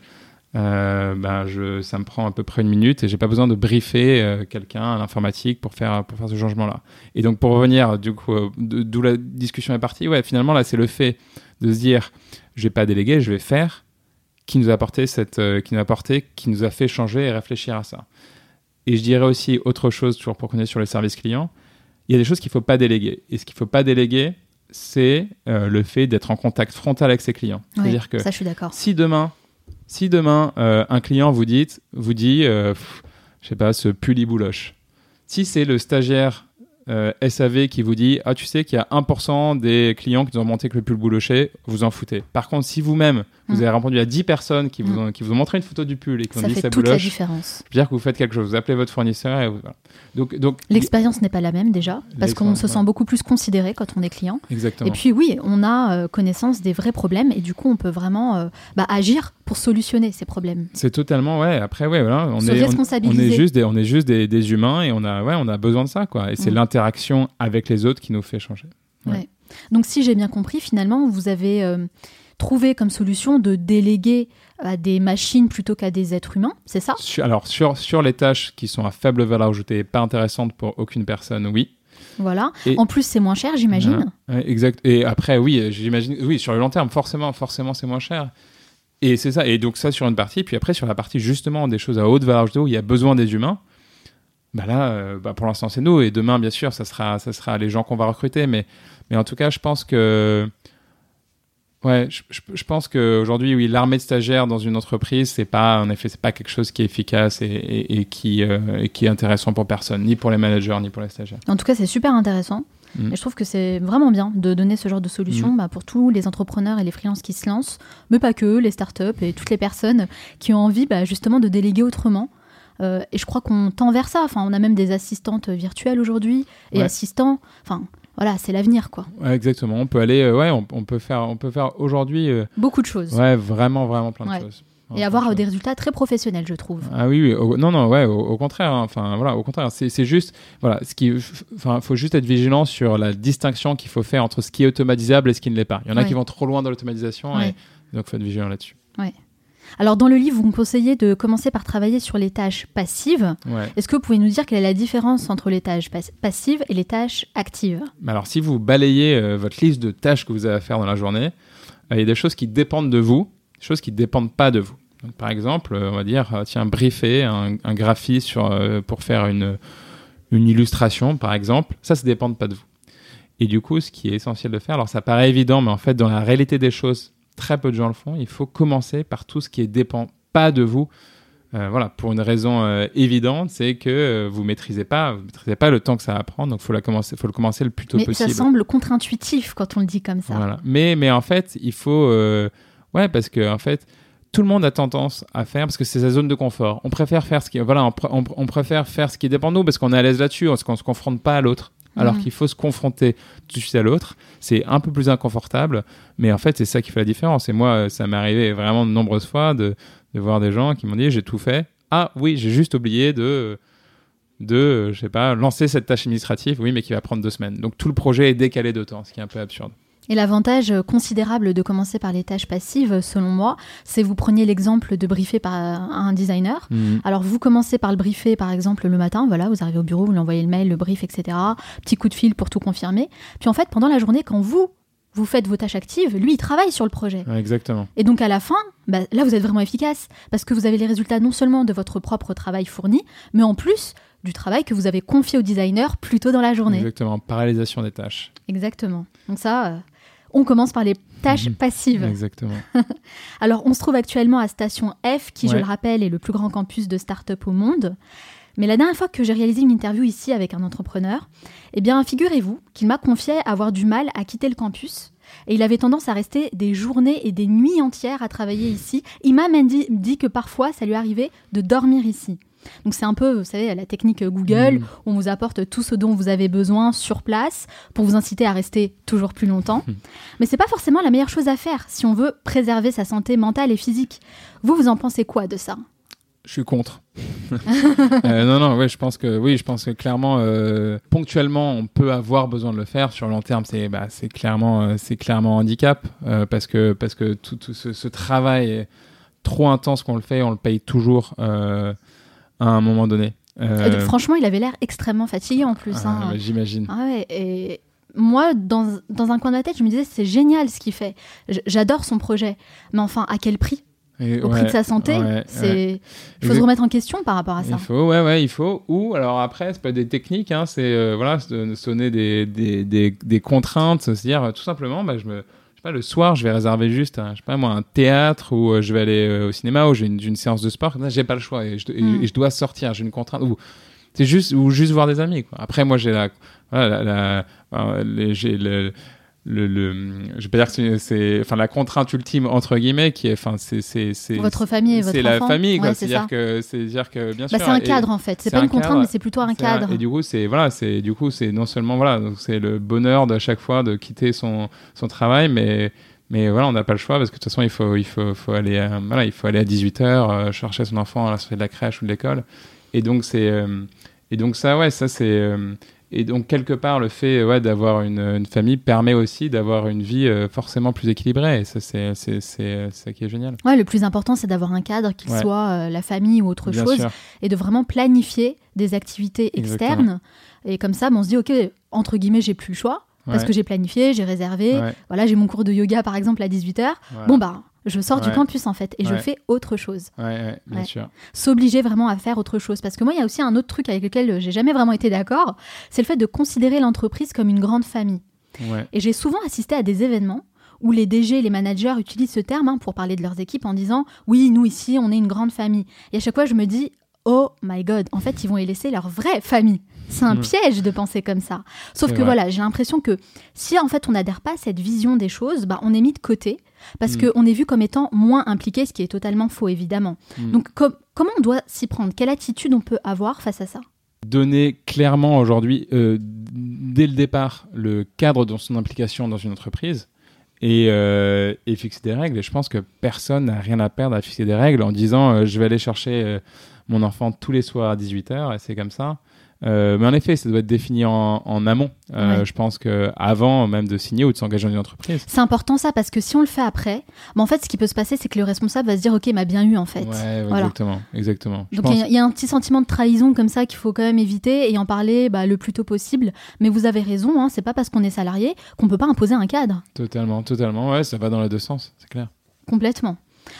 euh, ben je, ça me prend à peu près une minute et j'ai pas besoin de briefer euh, quelqu'un à l'informatique pour faire, pour faire ce changement-là. Et donc pour revenir, du coup, euh, d'où la discussion est partie, ouais, finalement là c'est le fait de se dire, je vais pas déléguer, je vais faire, qui nous a apporté cette, qui nous a apporté, qui nous a fait changer et réfléchir à ça. Et je dirais aussi autre chose, toujours pour connaître sur les services clients, il y a des choses qu'il faut pas déléguer. Et ce qu'il faut pas déléguer, c'est le fait d'être en contact frontal avec ses clients. C'est-à-dire que ça, je suis si demain si demain, euh, un client vous dit, vous dit euh, je sais pas, ce pulibouloche, si c'est le stagiaire euh, SAV qui vous dit Ah, tu sais qu'il y a 1% des clients qui ont monté que le pull bouloché, vous en foutez. Par contre, si vous-même, vous mm. avez répondu à 10 personnes qui vous, mm. ont, qui vous ont montré une photo du pull et qui vous ont dit ça toute la différence. Je veux dire que vous faites quelque chose, vous appelez votre fournisseur et donc, donc l'expérience n'est pas la même déjà parce qu'on se sent beaucoup plus considéré quand on est client. Exactement. Et puis oui, on a euh, connaissance des vrais problèmes et du coup on peut vraiment euh, bah, agir pour solutionner ces problèmes. C'est totalement ouais. Après ouais, voilà, on est on, est juste des on est juste des, des, humains et on a ouais, on a besoin de ça quoi. Et c'est mm. L'interaction avec les autres qui nous fait changer. Ouais. Donc si j'ai bien compris, finalement vous avez euh, trouver comme solution de déléguer à des machines plutôt qu'à des êtres humains, c'est ça? Alors, sur, sur les tâches qui sont à faible valeur ajoutée et pas intéressantes pour aucune personne, oui. Voilà. en plus, c'est moins cher, j'imagine. exact. Et après, oui, j'imagine. Oui, sur le long terme, forcément, forcément, c'est moins cher. Et c'est ça. Et donc ça sur une partie. Puis après, sur la partie justement des choses à haute valeur ajoutée où il y a besoin des humains. Bah là, euh, bah pour l'instant, c'est nous. Et demain, bien sûr, ça sera, ça sera les gens qu'on va recruter. Mais, mais en tout cas, je pense que Ouais, je, je, pense qu'aujourd'hui, oui, l'armée de stagiaires dans une entreprise, c'est pas, en effet, c'est pas quelque chose qui est efficace et, et, qui, euh, et qui est intéressant pour personne, ni pour les managers, ni pour les stagiaires. En tout cas, c'est super intéressant. Mm. Et je trouve que c'est vraiment bien de donner ce genre de solution mm. bah, pour tous les entrepreneurs et les freelances qui se lancent, mais pas que, les startups et toutes les personnes qui ont envie bah, justement de déléguer autrement. Euh, et je crois qu'on tend vers ça. Enfin, on a même des assistantes virtuelles aujourd'hui et assistants. Enfin, voilà, c'est l'avenir, quoi. exactement. On peut aller, euh, ouais, on, peut faire, on peut faire aujourd'hui euh, beaucoup de choses. Ouais, vraiment, vraiment plein de choses. Et avoir des résultats très professionnels, je trouve. Ah oui, oui. non, non, ouais, au, contraire. Hein. Enfin, voilà, au contraire. C'est juste, voilà, ce qui, enfin, faut juste être vigilant sur la distinction qu'il faut faire entre ce qui est automatisable et ce qui ne l'est pas. Il y en a qui vont trop loin dans l'automatisation et Donc, faut être vigilant là-dessus. Ouais. Alors, dans le livre, vous me conseillez de commencer par travailler sur les tâches passives. Ouais. Est-ce que vous pouvez nous dire quelle est la différence entre les tâches pas- passives et les tâches actives? Alors, si vous balayez euh, votre liste de tâches que vous avez à faire dans la journée, euh, il y a des choses qui dépendent de vous, des choses qui ne dépendent pas de vous. Donc, par exemple, euh, on va dire, tiens, briefer un, un graphiste sur, euh, pour faire une, une illustration, par exemple, ça, ça ne dépend pas de vous. Et du coup, ce qui est essentiel de faire, alors ça paraît évident, mais en fait, dans la réalité des choses, très peu de gens le font. Il faut commencer par tout ce qui ne dépend pas de vous. Euh, voilà, pour une raison euh, évidente, c'est que euh, vous maîtrisez pas, vous maîtrisez pas le temps que ça va prendre, donc faut la commencer, faut le commencer le plus tôt Mais possible. ça semble contre-intuitif quand on le dit comme ça. Voilà. Mais, mais en fait, il faut. ouais, parce que en fait, tout le monde a tendance à faire, parce que c'est sa zone de confort. On préfère faire ce qui. Voilà, on, pr- on, on préfère faire ce qui dépend de nous, parce qu'on est à l'aise là-dessus, parce qu'on se confronte pas à l'autre. Alors Mhm. qu'il faut se confronter tout de suite à l'autre. C'est un peu plus inconfortable, mais en fait, c'est ça qui fait la différence. Et moi, euh, ça m'est arrivé vraiment de nombreuses fois de, de voir des gens qui m'ont dit j'ai tout fait. Ah oui, j'ai juste oublié de de, je sais pas, lancer cette tâche administrative, oui, mais qui va prendre deux semaines. Donc tout le projet est décalé de temps, ce qui est un peu absurde. Et l'avantage euh, considérable de commencer par les tâches passives, selon moi, c'est vous preniez l'exemple de briefer par euh, un designer. Alors vous commencez par le briefer par exemple le matin, voilà, vous arrivez au bureau, vous lui envoyez le mail, le brief, etc. Petit coup de fil pour tout confirmer. Puis en fait, pendant la journée, quand vous, vous faites vos tâches actives, lui, il travaille sur le projet. Ouais, exactement. Et donc à la fin, bah, là, vous êtes vraiment efficace parce que vous avez les résultats non seulement de votre propre travail fourni, mais en plus du travail que vous avez confié au designer plus tôt dans la journée. Exactement, parallélisation des tâches. Exactement. Donc ça, euh, on commence par les tâches Mhm. passives. Exactement. Alors, on se trouve actuellement à Station F, qui, je le rappelle, est le plus grand campus de start-up au monde. Mais la dernière fois que j'ai réalisé une interview ici avec un entrepreneur, eh bien, figurez-vous qu'il m'a confié avoir du mal à quitter le campus. Et il avait tendance à rester des journées et des nuits entières à travailler ici. Il m'a même dit, dit que parfois, ça lui arrivait de dormir ici. Donc c'est un peu, vous savez, la technique Google, Mm. où on vous apporte tout ce dont vous avez besoin sur place pour vous inciter à rester toujours plus longtemps. Mais c'est pas forcément la meilleure chose à faire si on veut préserver sa santé mentale et physique. Vous, vous en pensez quoi de ça? Je suis contre. Euh, non, non, ouais, je pense que oui, je pense que clairement, euh, ponctuellement, on peut avoir besoin de le faire. Sur le long terme, c'est bah, c'est clairement, euh, c'est clairement un handicap euh, parce que parce que tout, tout ce, ce travail trop intense qu'on le fait, on le paye toujours euh, à un moment donné. Euh, Franchement, il avait l'air extrêmement fatigué en plus. ah, hein. bah, J'imagine. Ah ouais, et moi, dans, dans un coin de ma tête, je me disais, c'est génial ce qu'il fait. J'adore son projet. Mais enfin, à quel prix? Et Au ouais, prix de sa santé ouais, c'est... Il faut se remettre en question par rapport à ça. Il faut, ouais, ouais, il faut. Ou alors après, c'est pas des techniques, hein, c'est euh, voilà, sonner des, des, des, des contraintes, c'est-à-dire tout simplement, bah, je me, pas, le soir, je vais réserver juste, un, je sais pas moi, un théâtre ou euh, je vais aller euh, au cinéma ou j'ai une, séance de sport. Ça, j'ai pas le choix et je, Mm. et je dois sortir, j'ai une contrainte. Ou c'est juste ou juste voir des amis. Quoi. Après, moi, j'ai la, voilà, la, la- euh, j'ai le le, le, je vais pas dire que c'est- c'est, enfin, la contrainte ultime entre guillemets qui est, enfin, c'est, c'est, c'est, Votre famille c'est la famille, quoi. Ouais, c'est ça. que, c'est-à-dire que, bien Bah, sûr. c'est un et- cadre en fait. C'est c'est pas un une contrainte, cadre. mais c'est plutôt un c'est un- cadre. Et du coup, c'est voilà, c'est du coup, c'est non seulement voilà, donc c'est le bonheur de chaque fois de quitter son son travail, mais mais voilà, on n'a pas le choix parce que de toute façon, il faut il faut faut aller à, voilà, il faut aller à 18 h chercher son enfant à la sortie de la crèche ou de l'école. Et donc c'est euh, et donc ça ouais, ça c'est euh, et donc quelque part le fait ouais d'avoir une, une famille permet aussi d'avoir une vie euh, forcément plus équilibrée et ça c'est c'est ça qui est génial. Ouais, le plus important, c'est d'avoir un cadre, qu'il Ouais. soit euh, la famille ou autre Bien chose, sûr. et de vraiment planifier des activités Exactement. externes. Et comme ça, bah, on se dit, ok, entre guillemets, j'ai plus le choix, parce Ouais. que j'ai planifié, j'ai réservé. Voilà, j'ai mon cours de yoga, par exemple, à 18h. voilà. Bon, bah, je sors du campus, en fait, et je fais autre chose. ouais, bien sûr. S'obliger vraiment à faire autre chose. Parce que moi, il y a aussi un autre truc avec lequel euh, j'ai jamais vraiment été d'accord, c'est le fait de considérer l'entreprise comme une grande famille. Et j'ai souvent assisté à des événements où les DG et les managers utilisent ce terme hein, pour parler de leurs équipes en disant Oui, nous ici, on est une grande famille. Et à chaque fois, je me dis Oh my god, en fait, ils vont y laisser leur vraie famille. C'est un Mm. piège de penser comme ça. Sauf que vrai. voilà, j'ai l'impression que si en fait on n'adhère pas à cette vision des choses, bah, on est mis de côté parce Mm. qu'on est vu comme étant moins impliqué, ce qui est totalement faux évidemment. Mm. Donc com- comment on doit s'y prendre? Quelle attitude on peut avoir face à ça? Donner clairement aujourd'hui, euh, dès le départ, le cadre de son implication dans une entreprise et, euh, et fixer des règles. Et je pense que personne n'a rien à perdre à fixer des règles en disant euh, je vais aller chercher mon enfant tous les soirs à 18h et c'est comme ça. Euh, mais en effet, ça doit être défini en, en amont. Euh, Ouais. Je pense que avant même de signer ou de s'engager dans une entreprise. C'est important ça parce que si on le fait après, bah, en fait, ce qui peut se passer, c'est que le responsable va se dire, ok, m'a bien eu en fait. Ouais, ouais, Voilà. exactement, exactement. Donc pense- il y, a- il y a un petit sentiment de trahison comme ça qu'il faut quand même éviter et en parler bah, le plus tôt possible. Mais vous avez raison, hein, c'est pas parce qu'on est salarié qu'on peut pas imposer un cadre. Totalement, totalement. Ouais, ça va dans les deux sens, c'est clair. Complètement.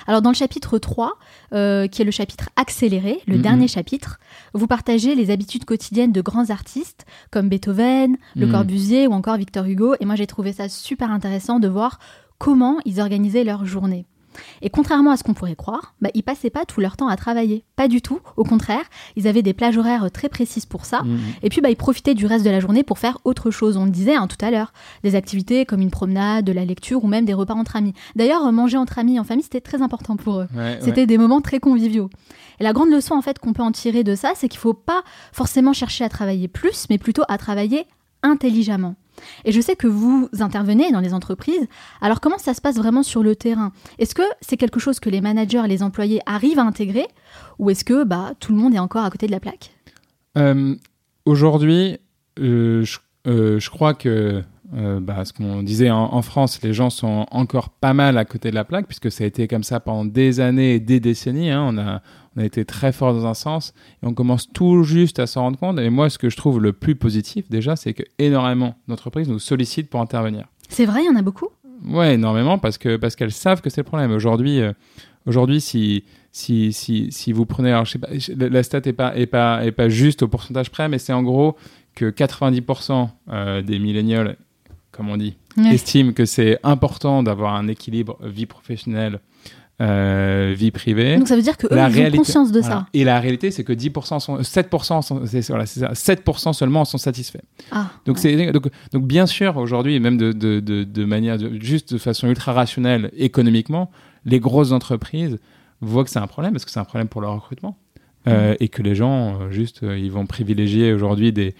Alors dans le chapitre 3, euh, qui est le chapitre accéléré, le dernier chapitre, vous partagez les habitudes quotidiennes de grands artistes comme Beethoven, Le Mhm. Corbusier ou encore Victor Hugo. Et moi j'ai trouvé ça super intéressant de voir comment ils organisaient leur journée. Et contrairement à ce qu'on pourrait croire, bah, ils passaient pas tout leur temps à travailler. Pas du tout. Au contraire, ils avaient des plages horaires très précises pour ça. Mhm. Et puis, bah, ils profitaient du reste de la journée pour faire autre chose. On le disait hein, tout à l'heure. Des activités comme une promenade, de la lecture ou même des repas entre amis. D'ailleurs, euh, manger entre amis en famille, c'était très important pour eux. Ouais, C'était ouais. des moments très conviviaux. Et la grande leçon, en fait, qu'on peut en tirer de ça, c'est qu'il faut pas forcément chercher à travailler plus, mais plutôt à travailler intelligemment. Et je sais que vous intervenez dans les entreprises. Alors, comment ça se passe vraiment sur le terrain? Est-ce que c'est quelque chose que les managers et les employés arrivent à intégrer? Ou est-ce que bah, tout le monde est encore à côté de la plaque? Euh, Aujourd'hui, euh, euh, je crois que euh, bah, ce qu'on disait en, en France, les gens sont encore pas mal à côté de la plaque, puisque ça a été comme ça pendant des années et des décennies. hein. On, a, on a été très fort dans un sens, et on commence tout juste à s'en rendre compte. Et moi, ce que je trouve le plus positif, déjà, c'est que énormément d'entreprises nous sollicitent pour intervenir. C'est vrai, il y en a beaucoup? Ouais, énormément, parce que parce qu'elles savent que c'est le problème. Aujourd'hui, euh, aujourd'hui, si si, si si vous prenez, alors je sais pas, je- la la stat est pas est pas est pas juste au pourcentage près, mais c'est en gros que 90% euh, des millénials, comme on dit, Ouais. estiment que c'est important d'avoir un équilibre vie professionnelle, euh, vie privée. Donc ça veut dire que eux, La ils réalité- ont conscience de Voilà. ça. Et la réalité, c'est que 10% sont, 7%, sont, c'est, voilà, c'est ça, 7% seulement en sont satisfaits. Ah, Donc, ouais. c'est, donc, donc bien sûr, aujourd'hui, même de, de, de, de manière juste de façon ultra rationnelle économiquement, les grosses entreprises voient que c'est un problème parce que c'est un problème pour leur recrutement. Euh, et que les gens, euh, juste, ils vont privilégier aujourd'hui des,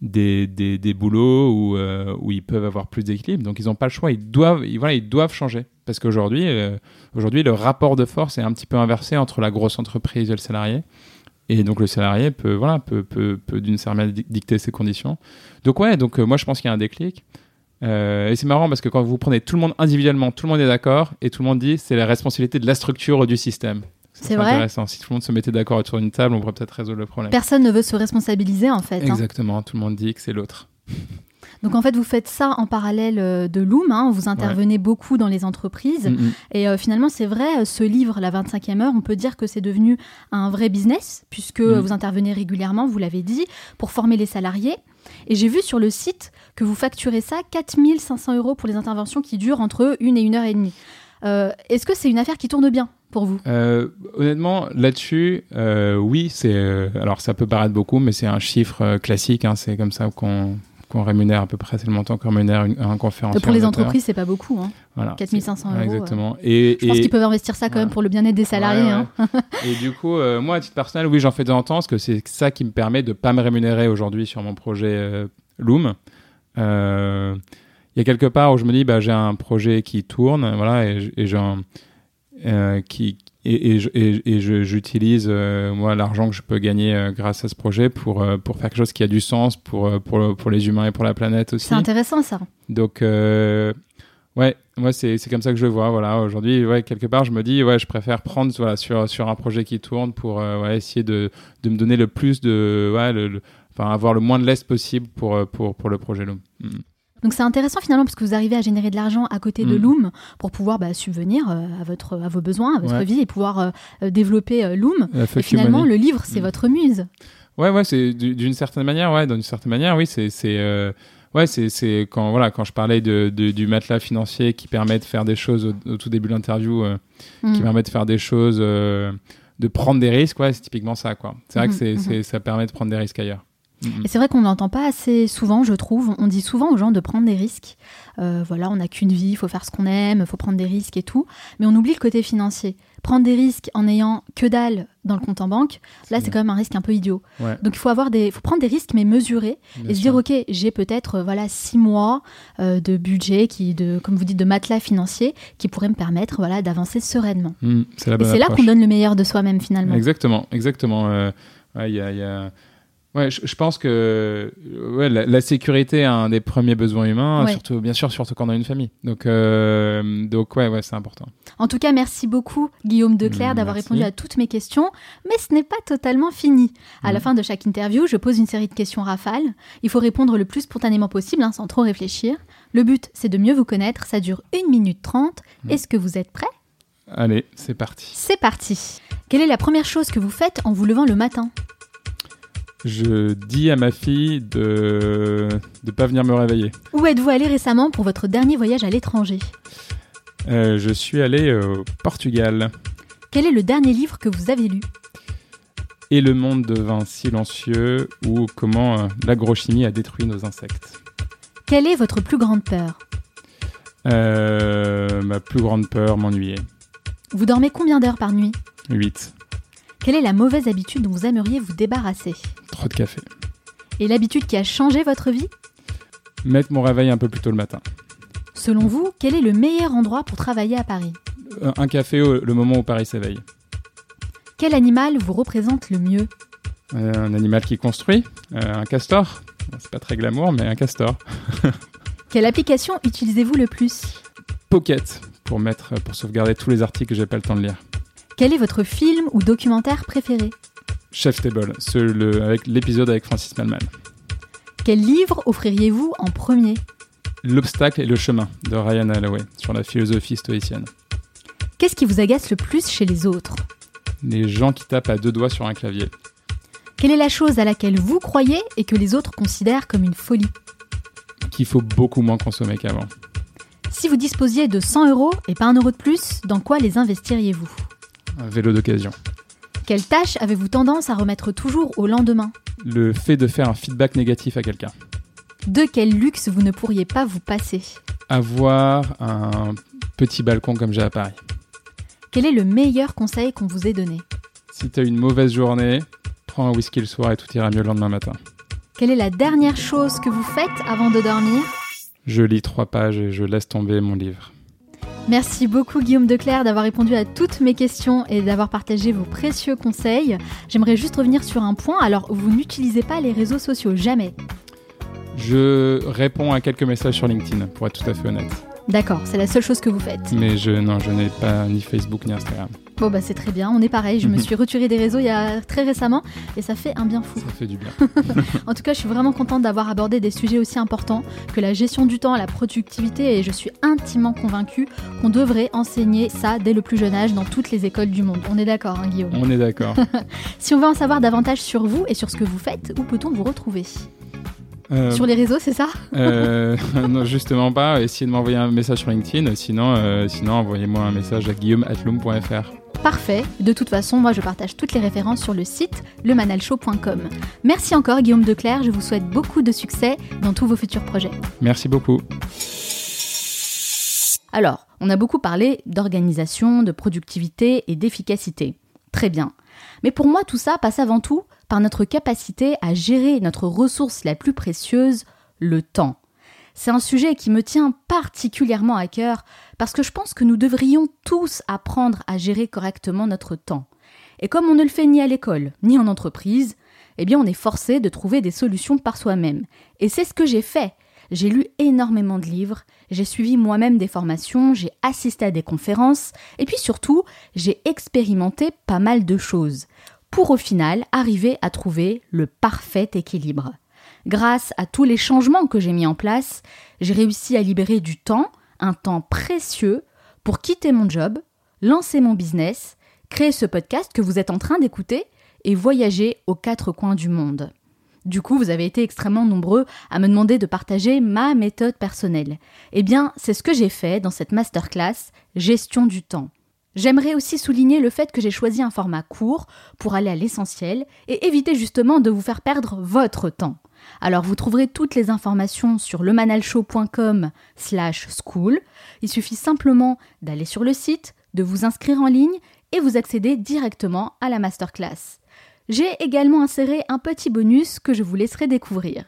des, des, des boulots où, euh, où ils peuvent avoir plus d'équilibre. Donc, ils n'ont pas le choix. Ils doivent, ils, voilà, ils doivent changer. Parce qu'aujourd'hui, euh, aujourd'hui, le rapport de force est un petit peu inversé entre la grosse entreprise et le salarié. Et donc, le salarié peut, voilà, peut, peut, peut d'une certaine manière dic- dicter ses conditions. Donc, ouais, donc, euh, moi, je pense qu'il y a un déclic. Et c'est marrant parce que quand vous prenez tout le monde individuellement, tout le monde est d'accord et tout le monde dit c'est la responsabilité de la structure du système. C'est vrai. intéressant. Si tout le monde se mettait d'accord autour d'une table, on pourrait peut-être résoudre le problème. Personne ne veut se responsabiliser en fait. hein. Exactement, tout le monde dit que c'est l'autre. Donc en fait, vous faites ça en parallèle euh, de Loom. hein. Vous intervenez beaucoup dans les entreprises. Mm. Et euh, finalement, c'est vrai, euh, ce livre, La 25e heure, on peut dire que c'est devenu un vrai business, puisque Mm. vous intervenez régulièrement, vous l'avez dit, pour former les salariés. Et j'ai vu sur le site que vous facturez ça 4500 euros pour les interventions qui durent entre une et une heure et demie. Euh, Est-ce que c'est une affaire qui tourne bien? Pour vous Euh, honnêtement, là-dessus, euh, oui, c'est. euh, alors, ça peut paraître beaucoup, mais c'est un chiffre classique. hein, c'est comme ça qu'on qu'on rémunère à peu près, c'est le montant qu'on rémunère une- un conférencier. Pour les entreprises, c'est pas beaucoup. hein. Voilà. 4500 Ouais, euros, Exactement. Et, Je pense qu'ils peuvent investir ça quand même pour le bien-être des salariés. Ouais, hein. et du coup, euh, moi, à titre personnel, oui, j'en fais de temps en temps, parce que c'est ça qui me permet de pas me rémunérer aujourd'hui sur mon projet euh, Loom. Euh, Il y a quelque part où je me dis, bah, j'ai un projet qui tourne, voilà, et, et j'en- euh, qui et, et j'utilise euh, moi l'argent que je peux gagner euh, grâce à ce projet pour pour faire quelque chose qui a du sens pour pour pour les humains et pour la planète aussi. C'est intéressant ça. Donc, ouais, moi, c'est c'est comme ça que je le vois. Voilà, aujourd'hui, ouais, quelque part, je me dis, ouais, je préfère prendre voilà, sur, sur un projet qui tourne pour ouais, essayer de, de me donner le plus de. Ouais, le, le- enfin, avoir le moins de lest possible pour, pour, pour le projet. Mm. Donc c'est intéressant finalement parce que vous arrivez à générer de l'argent à côté de Mm. Loom pour pouvoir bah, subvenir euh, à, votre, à vos besoins, à votre Ouais. vie et pouvoir euh, euh, développer Loom. Et finalement, money. le livre, c'est Mm. votre muse. Ouais, ouais, c'est du- d'une certaine manière, ouais, d'une certaine manière, oui, c'est, c'est, euh, ouais, c'est, c'est quand, voilà, quand je parlais de, de- du matelas financier qui permet de faire des choses au, au tout début de l'interview, euh, qui Mm. permet de faire des choses, de prendre des risques, ouais, c'est typiquement ça, quoi. C'est vrai que c'est, mhm. c'est, ça permet de prendre des risques ailleurs. Et c'est vrai qu'on n'entend pas assez souvent, je trouve. On dit souvent aux gens de prendre des risques. Euh, voilà, on n'a qu'une vie, il faut faire ce qu'on aime, il faut prendre des risques et tout. Mais on oublie le côté financier. Prendre des risques en ayant que dalle dans le compte en banque, là, c'est quand même un risque un peu idiot. Ouais. Donc il faut avoir des, faut prendre des risques mais mesurés Bien et se dire ok, j'ai peut-être euh, voilà six mois euh, de budget qui, de, comme vous dites, de matelas financier qui pourrait me permettre voilà d'avancer sereinement. Mm, c'est Et là qu'on donne le meilleur de soi-même finalement. Exactement, exactement. euh, ouais, il y a, il y a- Ouais, je, je pense que ouais, la, la sécurité est un des premiers besoins humains, Ouais. surtout bien sûr, surtout quand on a une famille. Donc, euh, donc ouais, ouais, c'est important. En tout cas, merci beaucoup Guillaume Declerc Mm, d'avoir répondu à toutes mes questions, mais ce n'est pas totalement fini. À la Mm. fin de chaque interview, je pose une série de questions rafales. Il faut répondre le plus spontanément possible, hein, sans trop réfléchir. Le but, c'est de mieux vous connaître. Ça dure 1 minute 30. Mm. Est-ce que vous êtes prêts? Allez, c'est parti. C'est parti. Quelle est la première chose que vous faites en vous levant le matin? Je dis à ma fille de ne pas venir me réveiller. Où êtes-vous allé récemment pour votre dernier voyage à l'étranger Euh, je suis allé au Portugal Quel est le dernier livre que vous avez lu et le monde devint silencieux ou comment euh, l'agrochimie a détruit nos insectes. Quelle est votre plus grande peur Euh, ma plus grande peur, m'ennuyer. Vous dormez combien d'heures par nuit 8. Quelle est la mauvaise habitude dont vous aimeriez vous débarrasser Trop de café. Et l'habitude qui a changé votre vie Mettre mon réveil un peu plus tôt le matin. Selon vous, quel est le meilleur endroit pour travailler à Paris Euh, Un café au le moment où Paris s'éveille. Quel animal vous représente le mieux Euh, un animal qui construit. Euh, un castor. C'est pas très glamour, mais un castor. Quelle application utilisez-vous le plus Pocket pour mettre, pour sauvegarder tous les articles que j'ai pas le temps de lire. Quel est votre film ou documentaire préféré? Chef Table, le- avec l'épisode avec Francis Malman. Quel livre offririez-vous en premier? L'obstacle et le chemin de Ryan Holloway sur la philosophie stoïcienne. Qu'est-ce qui vous agace le plus chez les autres? Les gens qui tapent à deux doigts sur un clavier. Quelle est la chose à laquelle vous croyez et que les autres considèrent comme une folie? Qu'il faut beaucoup moins consommer qu'avant. Si vous disposiez de 100 euros et pas un euro de plus, dans quoi les investiriez-vous? Un vélo d'occasion. Quelle tâche avez-vous tendance à remettre toujours au lendemain? Le fait de faire un feedback négatif à quelqu'un. De quel luxe vous ne pourriez pas vous passer? Avoir un petit balcon comme j'ai à Paris. Quel est le meilleur conseil qu'on vous ait donné? Si t'as une mauvaise journée, prends un whisky le soir et tout ira mieux le lendemain matin. Quelle est la dernière chose que vous faites avant de dormir? Je lis trois pages et je laisse tomber mon livre. Merci beaucoup Guillaume Declerc d'avoir répondu à toutes mes questions et d'avoir partagé vos précieux conseils. J'aimerais juste revenir sur un point. Alors, vous n'utilisez pas les réseaux sociaux, jamais. Je réponds à quelques messages sur LinkedIn, pour être tout à fait honnête. D'accord, c'est la seule chose que vous faites. Mais je, non, je n'ai pas ni Facebook ni Instagram. Bon bah c'est très bien, on est pareil, je me suis retirée des réseaux il y a très récemment et ça fait un bien fou. Ça fait du bien. En tout cas, je suis vraiment contente d'avoir abordé des sujets aussi importants que la gestion du temps, la productivité et je suis intimement convaincue qu'on devrait enseigner ça dès le plus jeune âge dans toutes les écoles du monde. On est d'accord, hein, Guillaume? On est d'accord. Si on veut en savoir davantage sur vous et sur ce que vous faites, où peut-on vous retrouver? Euh, Sur les réseaux, c'est ça euh, non, justement pas. Essayez de m'envoyer un message sur LinkedIn. Sinon, euh, sinon envoyez-moi un message à guillaume.atloom.fr. Parfait. De toute façon, moi je partage toutes les références sur le site lemanalshow.com. Merci encore Guillaume Declerc, je vous souhaite beaucoup de succès dans tous vos futurs projets. Merci beaucoup. Alors, on a beaucoup parlé d'organisation, de productivité et d'efficacité. Très bien. Mais pour moi, tout ça passe avant tout par notre capacité à gérer notre ressource la plus précieuse, le temps. C'est un sujet qui me tient particulièrement à cœur parce que je pense que nous devrions tous apprendre à gérer correctement notre temps. Et comme on ne le fait ni à l'école, ni en entreprise, eh bien on est forcé de trouver des solutions par soi-même. Et c'est ce que j'ai fait. J'ai lu énormément de livres, j'ai suivi moi-même des formations, j'ai assisté à des conférences, et puis surtout, j'ai expérimenté pas mal de choses, pour au final arriver à trouver le parfait équilibre. Grâce à tous les changements que j'ai mis en place, j'ai réussi à libérer du temps, un temps précieux, pour quitter mon job, lancer mon business, créer ce podcast que vous êtes en train d'écouter et voyager aux quatre coins du monde. Du coup, vous avez été extrêmement nombreux à me demander de partager ma méthode personnelle. Eh bien, c'est ce que j'ai fait dans cette masterclass Gestion du temps. J'aimerais aussi souligner le fait que j'ai choisi un format court pour aller à l'essentiel et éviter justement de vous faire perdre votre temps. Alors vous trouverez toutes les informations sur lemanalshow.com slash school. Il suffit simplement d'aller sur le site, de vous inscrire en ligne et vous accéder directement à la masterclass. J'ai également inséré un petit bonus que je vous laisserai découvrir.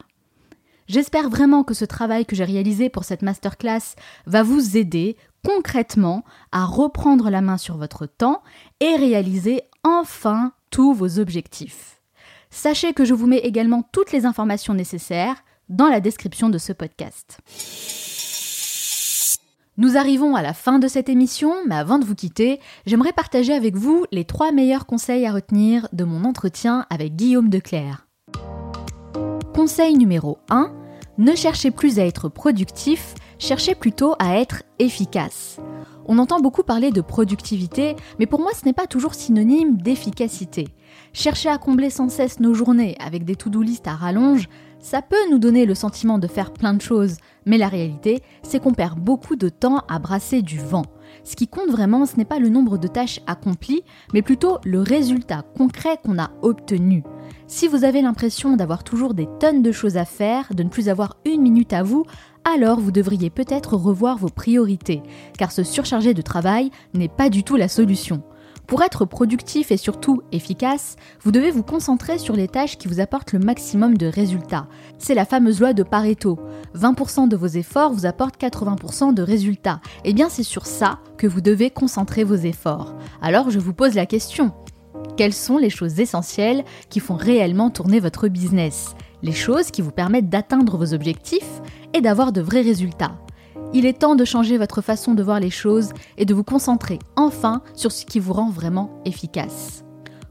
J'espère vraiment que ce travail que j'ai réalisé pour cette masterclass va vous aider concrètement à reprendre la main sur votre temps et réaliser enfin tous vos objectifs. Sachez que je vous mets également toutes les informations nécessaires dans la description de ce podcast. Nous arrivons à la fin de cette émission, mais avant de vous quitter, j'aimerais partager avec vous les trois meilleurs conseils à retenir de mon entretien avec Guillaume Declerc. Conseil numéro 1, ne cherchez plus à être productif, cherchez plutôt à être efficace. On entend beaucoup parler de productivité, mais pour moi ce n'est pas toujours synonyme d'efficacité. Chercher à combler sans cesse nos journées avec des to-do list à rallonge, ça peut nous donner le sentiment de faire plein de choses, mais la réalité, c'est qu'on perd beaucoup de temps à brasser du vent. Ce qui compte vraiment, ce n'est pas le nombre de tâches accomplies, mais plutôt le résultat concret qu'on a obtenu. Si vous avez l'impression d'avoir toujours des tonnes de choses à faire, de ne plus avoir une minute à vous, alors vous devriez peut-être revoir vos priorités, car se surcharger de travail n'est pas du tout la solution. Pour être productif et surtout efficace, vous devez vous concentrer sur les tâches qui vous apportent le maximum de résultats. C'est la fameuse loi de Pareto. 20% de vos efforts vous apportent 80% de résultats. Et eh bien c'est sur ça que vous devez concentrer vos efforts. Alors je vous pose la question. Quelles sont les choses essentielles qui font réellement tourner votre business? Les choses qui vous permettent d'atteindre vos objectifs et d'avoir de vrais résultats. Il est temps de changer votre façon de voir les choses et de vous concentrer enfin sur ce qui vous rend vraiment efficace.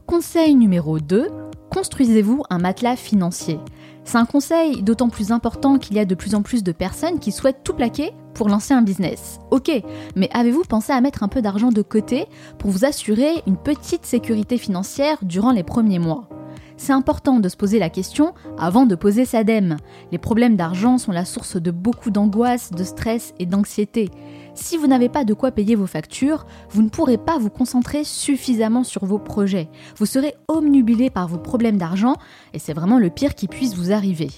Conseil numéro 2, construisez-vous un matelas financier. C'est un conseil d'autant plus important qu'il y a de plus en plus de personnes qui souhaitent tout plaquer pour lancer un business. Ok, mais avez-vous pensé à mettre un peu d'argent de côté pour vous assurer une petite sécurité financière durant les premiers mois? C'est important de se poser la question avant de poser sa dème. Les problèmes d'argent sont la source de beaucoup d'angoisse, de stress et d'anxiété. Si vous n'avez pas de quoi payer vos factures, vous ne pourrez pas vous concentrer suffisamment sur vos projets. Vous serez omnubilé par vos problèmes d'argent et c'est vraiment le pire qui puisse vous arriver.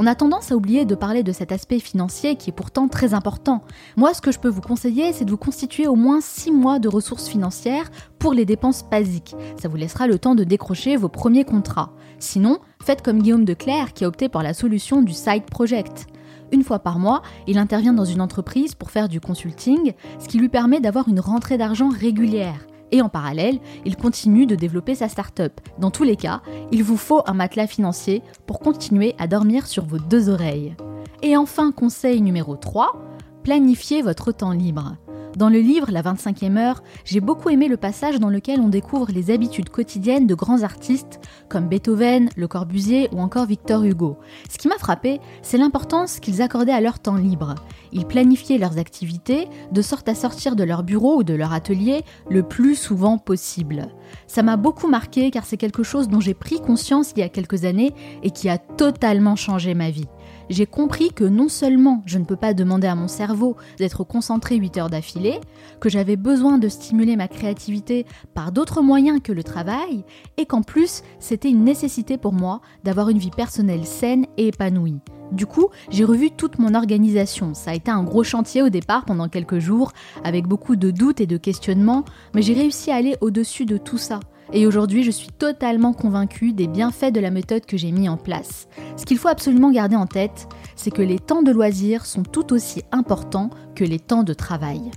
On a tendance à oublier de parler de cet aspect financier qui est pourtant très important. Moi, ce que je peux vous conseiller, c'est de vous constituer au moins 6 mois de ressources financières pour les dépenses basiques. Ça vous laissera le temps de décrocher vos premiers contrats. Sinon, faites comme Guillaume Declerc qui a opté pour la solution du side project. Une fois par mois, il intervient dans une entreprise pour faire du consulting, ce qui lui permet d'avoir une rentrée d'argent régulière. Et en parallèle, il continue de développer sa start-up. Dans tous les cas, il vous faut un matelas financier pour continuer à dormir sur vos deux oreilles. Et enfin, conseil numéro 3, planifiez votre temps libre. Dans le livre La 25e heure, j'ai beaucoup aimé le passage dans lequel on découvre les habitudes quotidiennes de grands artistes comme Beethoven, Le Corbusier ou encore Victor Hugo. Ce qui m'a frappé, c'est l'importance qu'ils accordaient à leur temps libre. Ils planifiaient leurs activités de sorte à sortir de leur bureau ou de leur atelier le plus souvent possible. Ça m'a beaucoup marqué car c'est quelque chose dont j'ai pris conscience il y a quelques années et qui a totalement changé ma vie j'ai compris que non seulement je ne peux pas demander à mon cerveau d'être concentré 8 heures d'affilée, que j'avais besoin de stimuler ma créativité par d'autres moyens que le travail, et qu'en plus c'était une nécessité pour moi d'avoir une vie personnelle saine et épanouie. Du coup, j'ai revu toute mon organisation. Ça a été un gros chantier au départ pendant quelques jours, avec beaucoup de doutes et de questionnements, mais j'ai réussi à aller au-dessus de tout ça. Et aujourd'hui, je suis totalement convaincue des bienfaits de la méthode que j'ai mis en place. Ce qu'il faut absolument garder en tête, c'est que les temps de loisirs sont tout aussi importants que les temps de travail.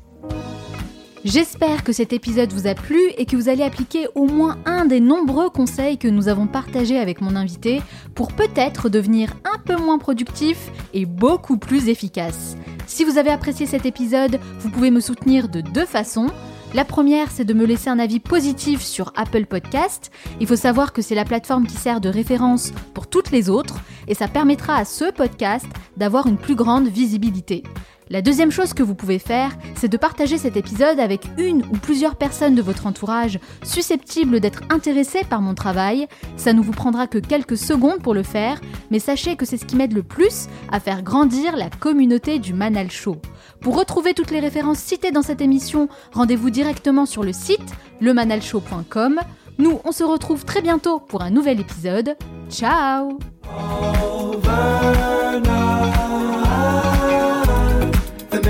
J'espère que cet épisode vous a plu et que vous allez appliquer au moins un des nombreux conseils que nous avons partagés avec mon invité pour peut-être devenir un peu moins productif et beaucoup plus efficace. Si vous avez apprécié cet épisode, vous pouvez me soutenir de deux façons. La première, c'est de me laisser un avis positif sur Apple Podcast. Il faut savoir que c'est la plateforme qui sert de référence pour toutes les autres et ça permettra à ce podcast d'avoir une plus grande visibilité. La deuxième chose que vous pouvez faire, c'est de partager cet épisode avec une ou plusieurs personnes de votre entourage susceptibles d'être intéressées par mon travail. Ça ne vous prendra que quelques secondes pour le faire, mais sachez que c'est ce qui m'aide le plus à faire grandir la communauté du Manal Show. Pour retrouver toutes les références citées dans cette émission, rendez-vous directement sur le site lemanalshow.com. Nous, on se retrouve très bientôt pour un nouvel épisode. Ciao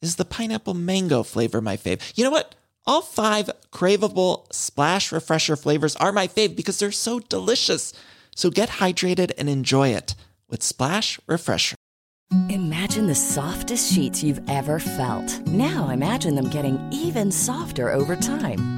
is the pineapple mango flavor my fave? You know what? All five craveable Splash Refresher flavors are my fave because they're so delicious. So get hydrated and enjoy it with Splash Refresher. Imagine the softest sheets you've ever felt. Now imagine them getting even softer over time.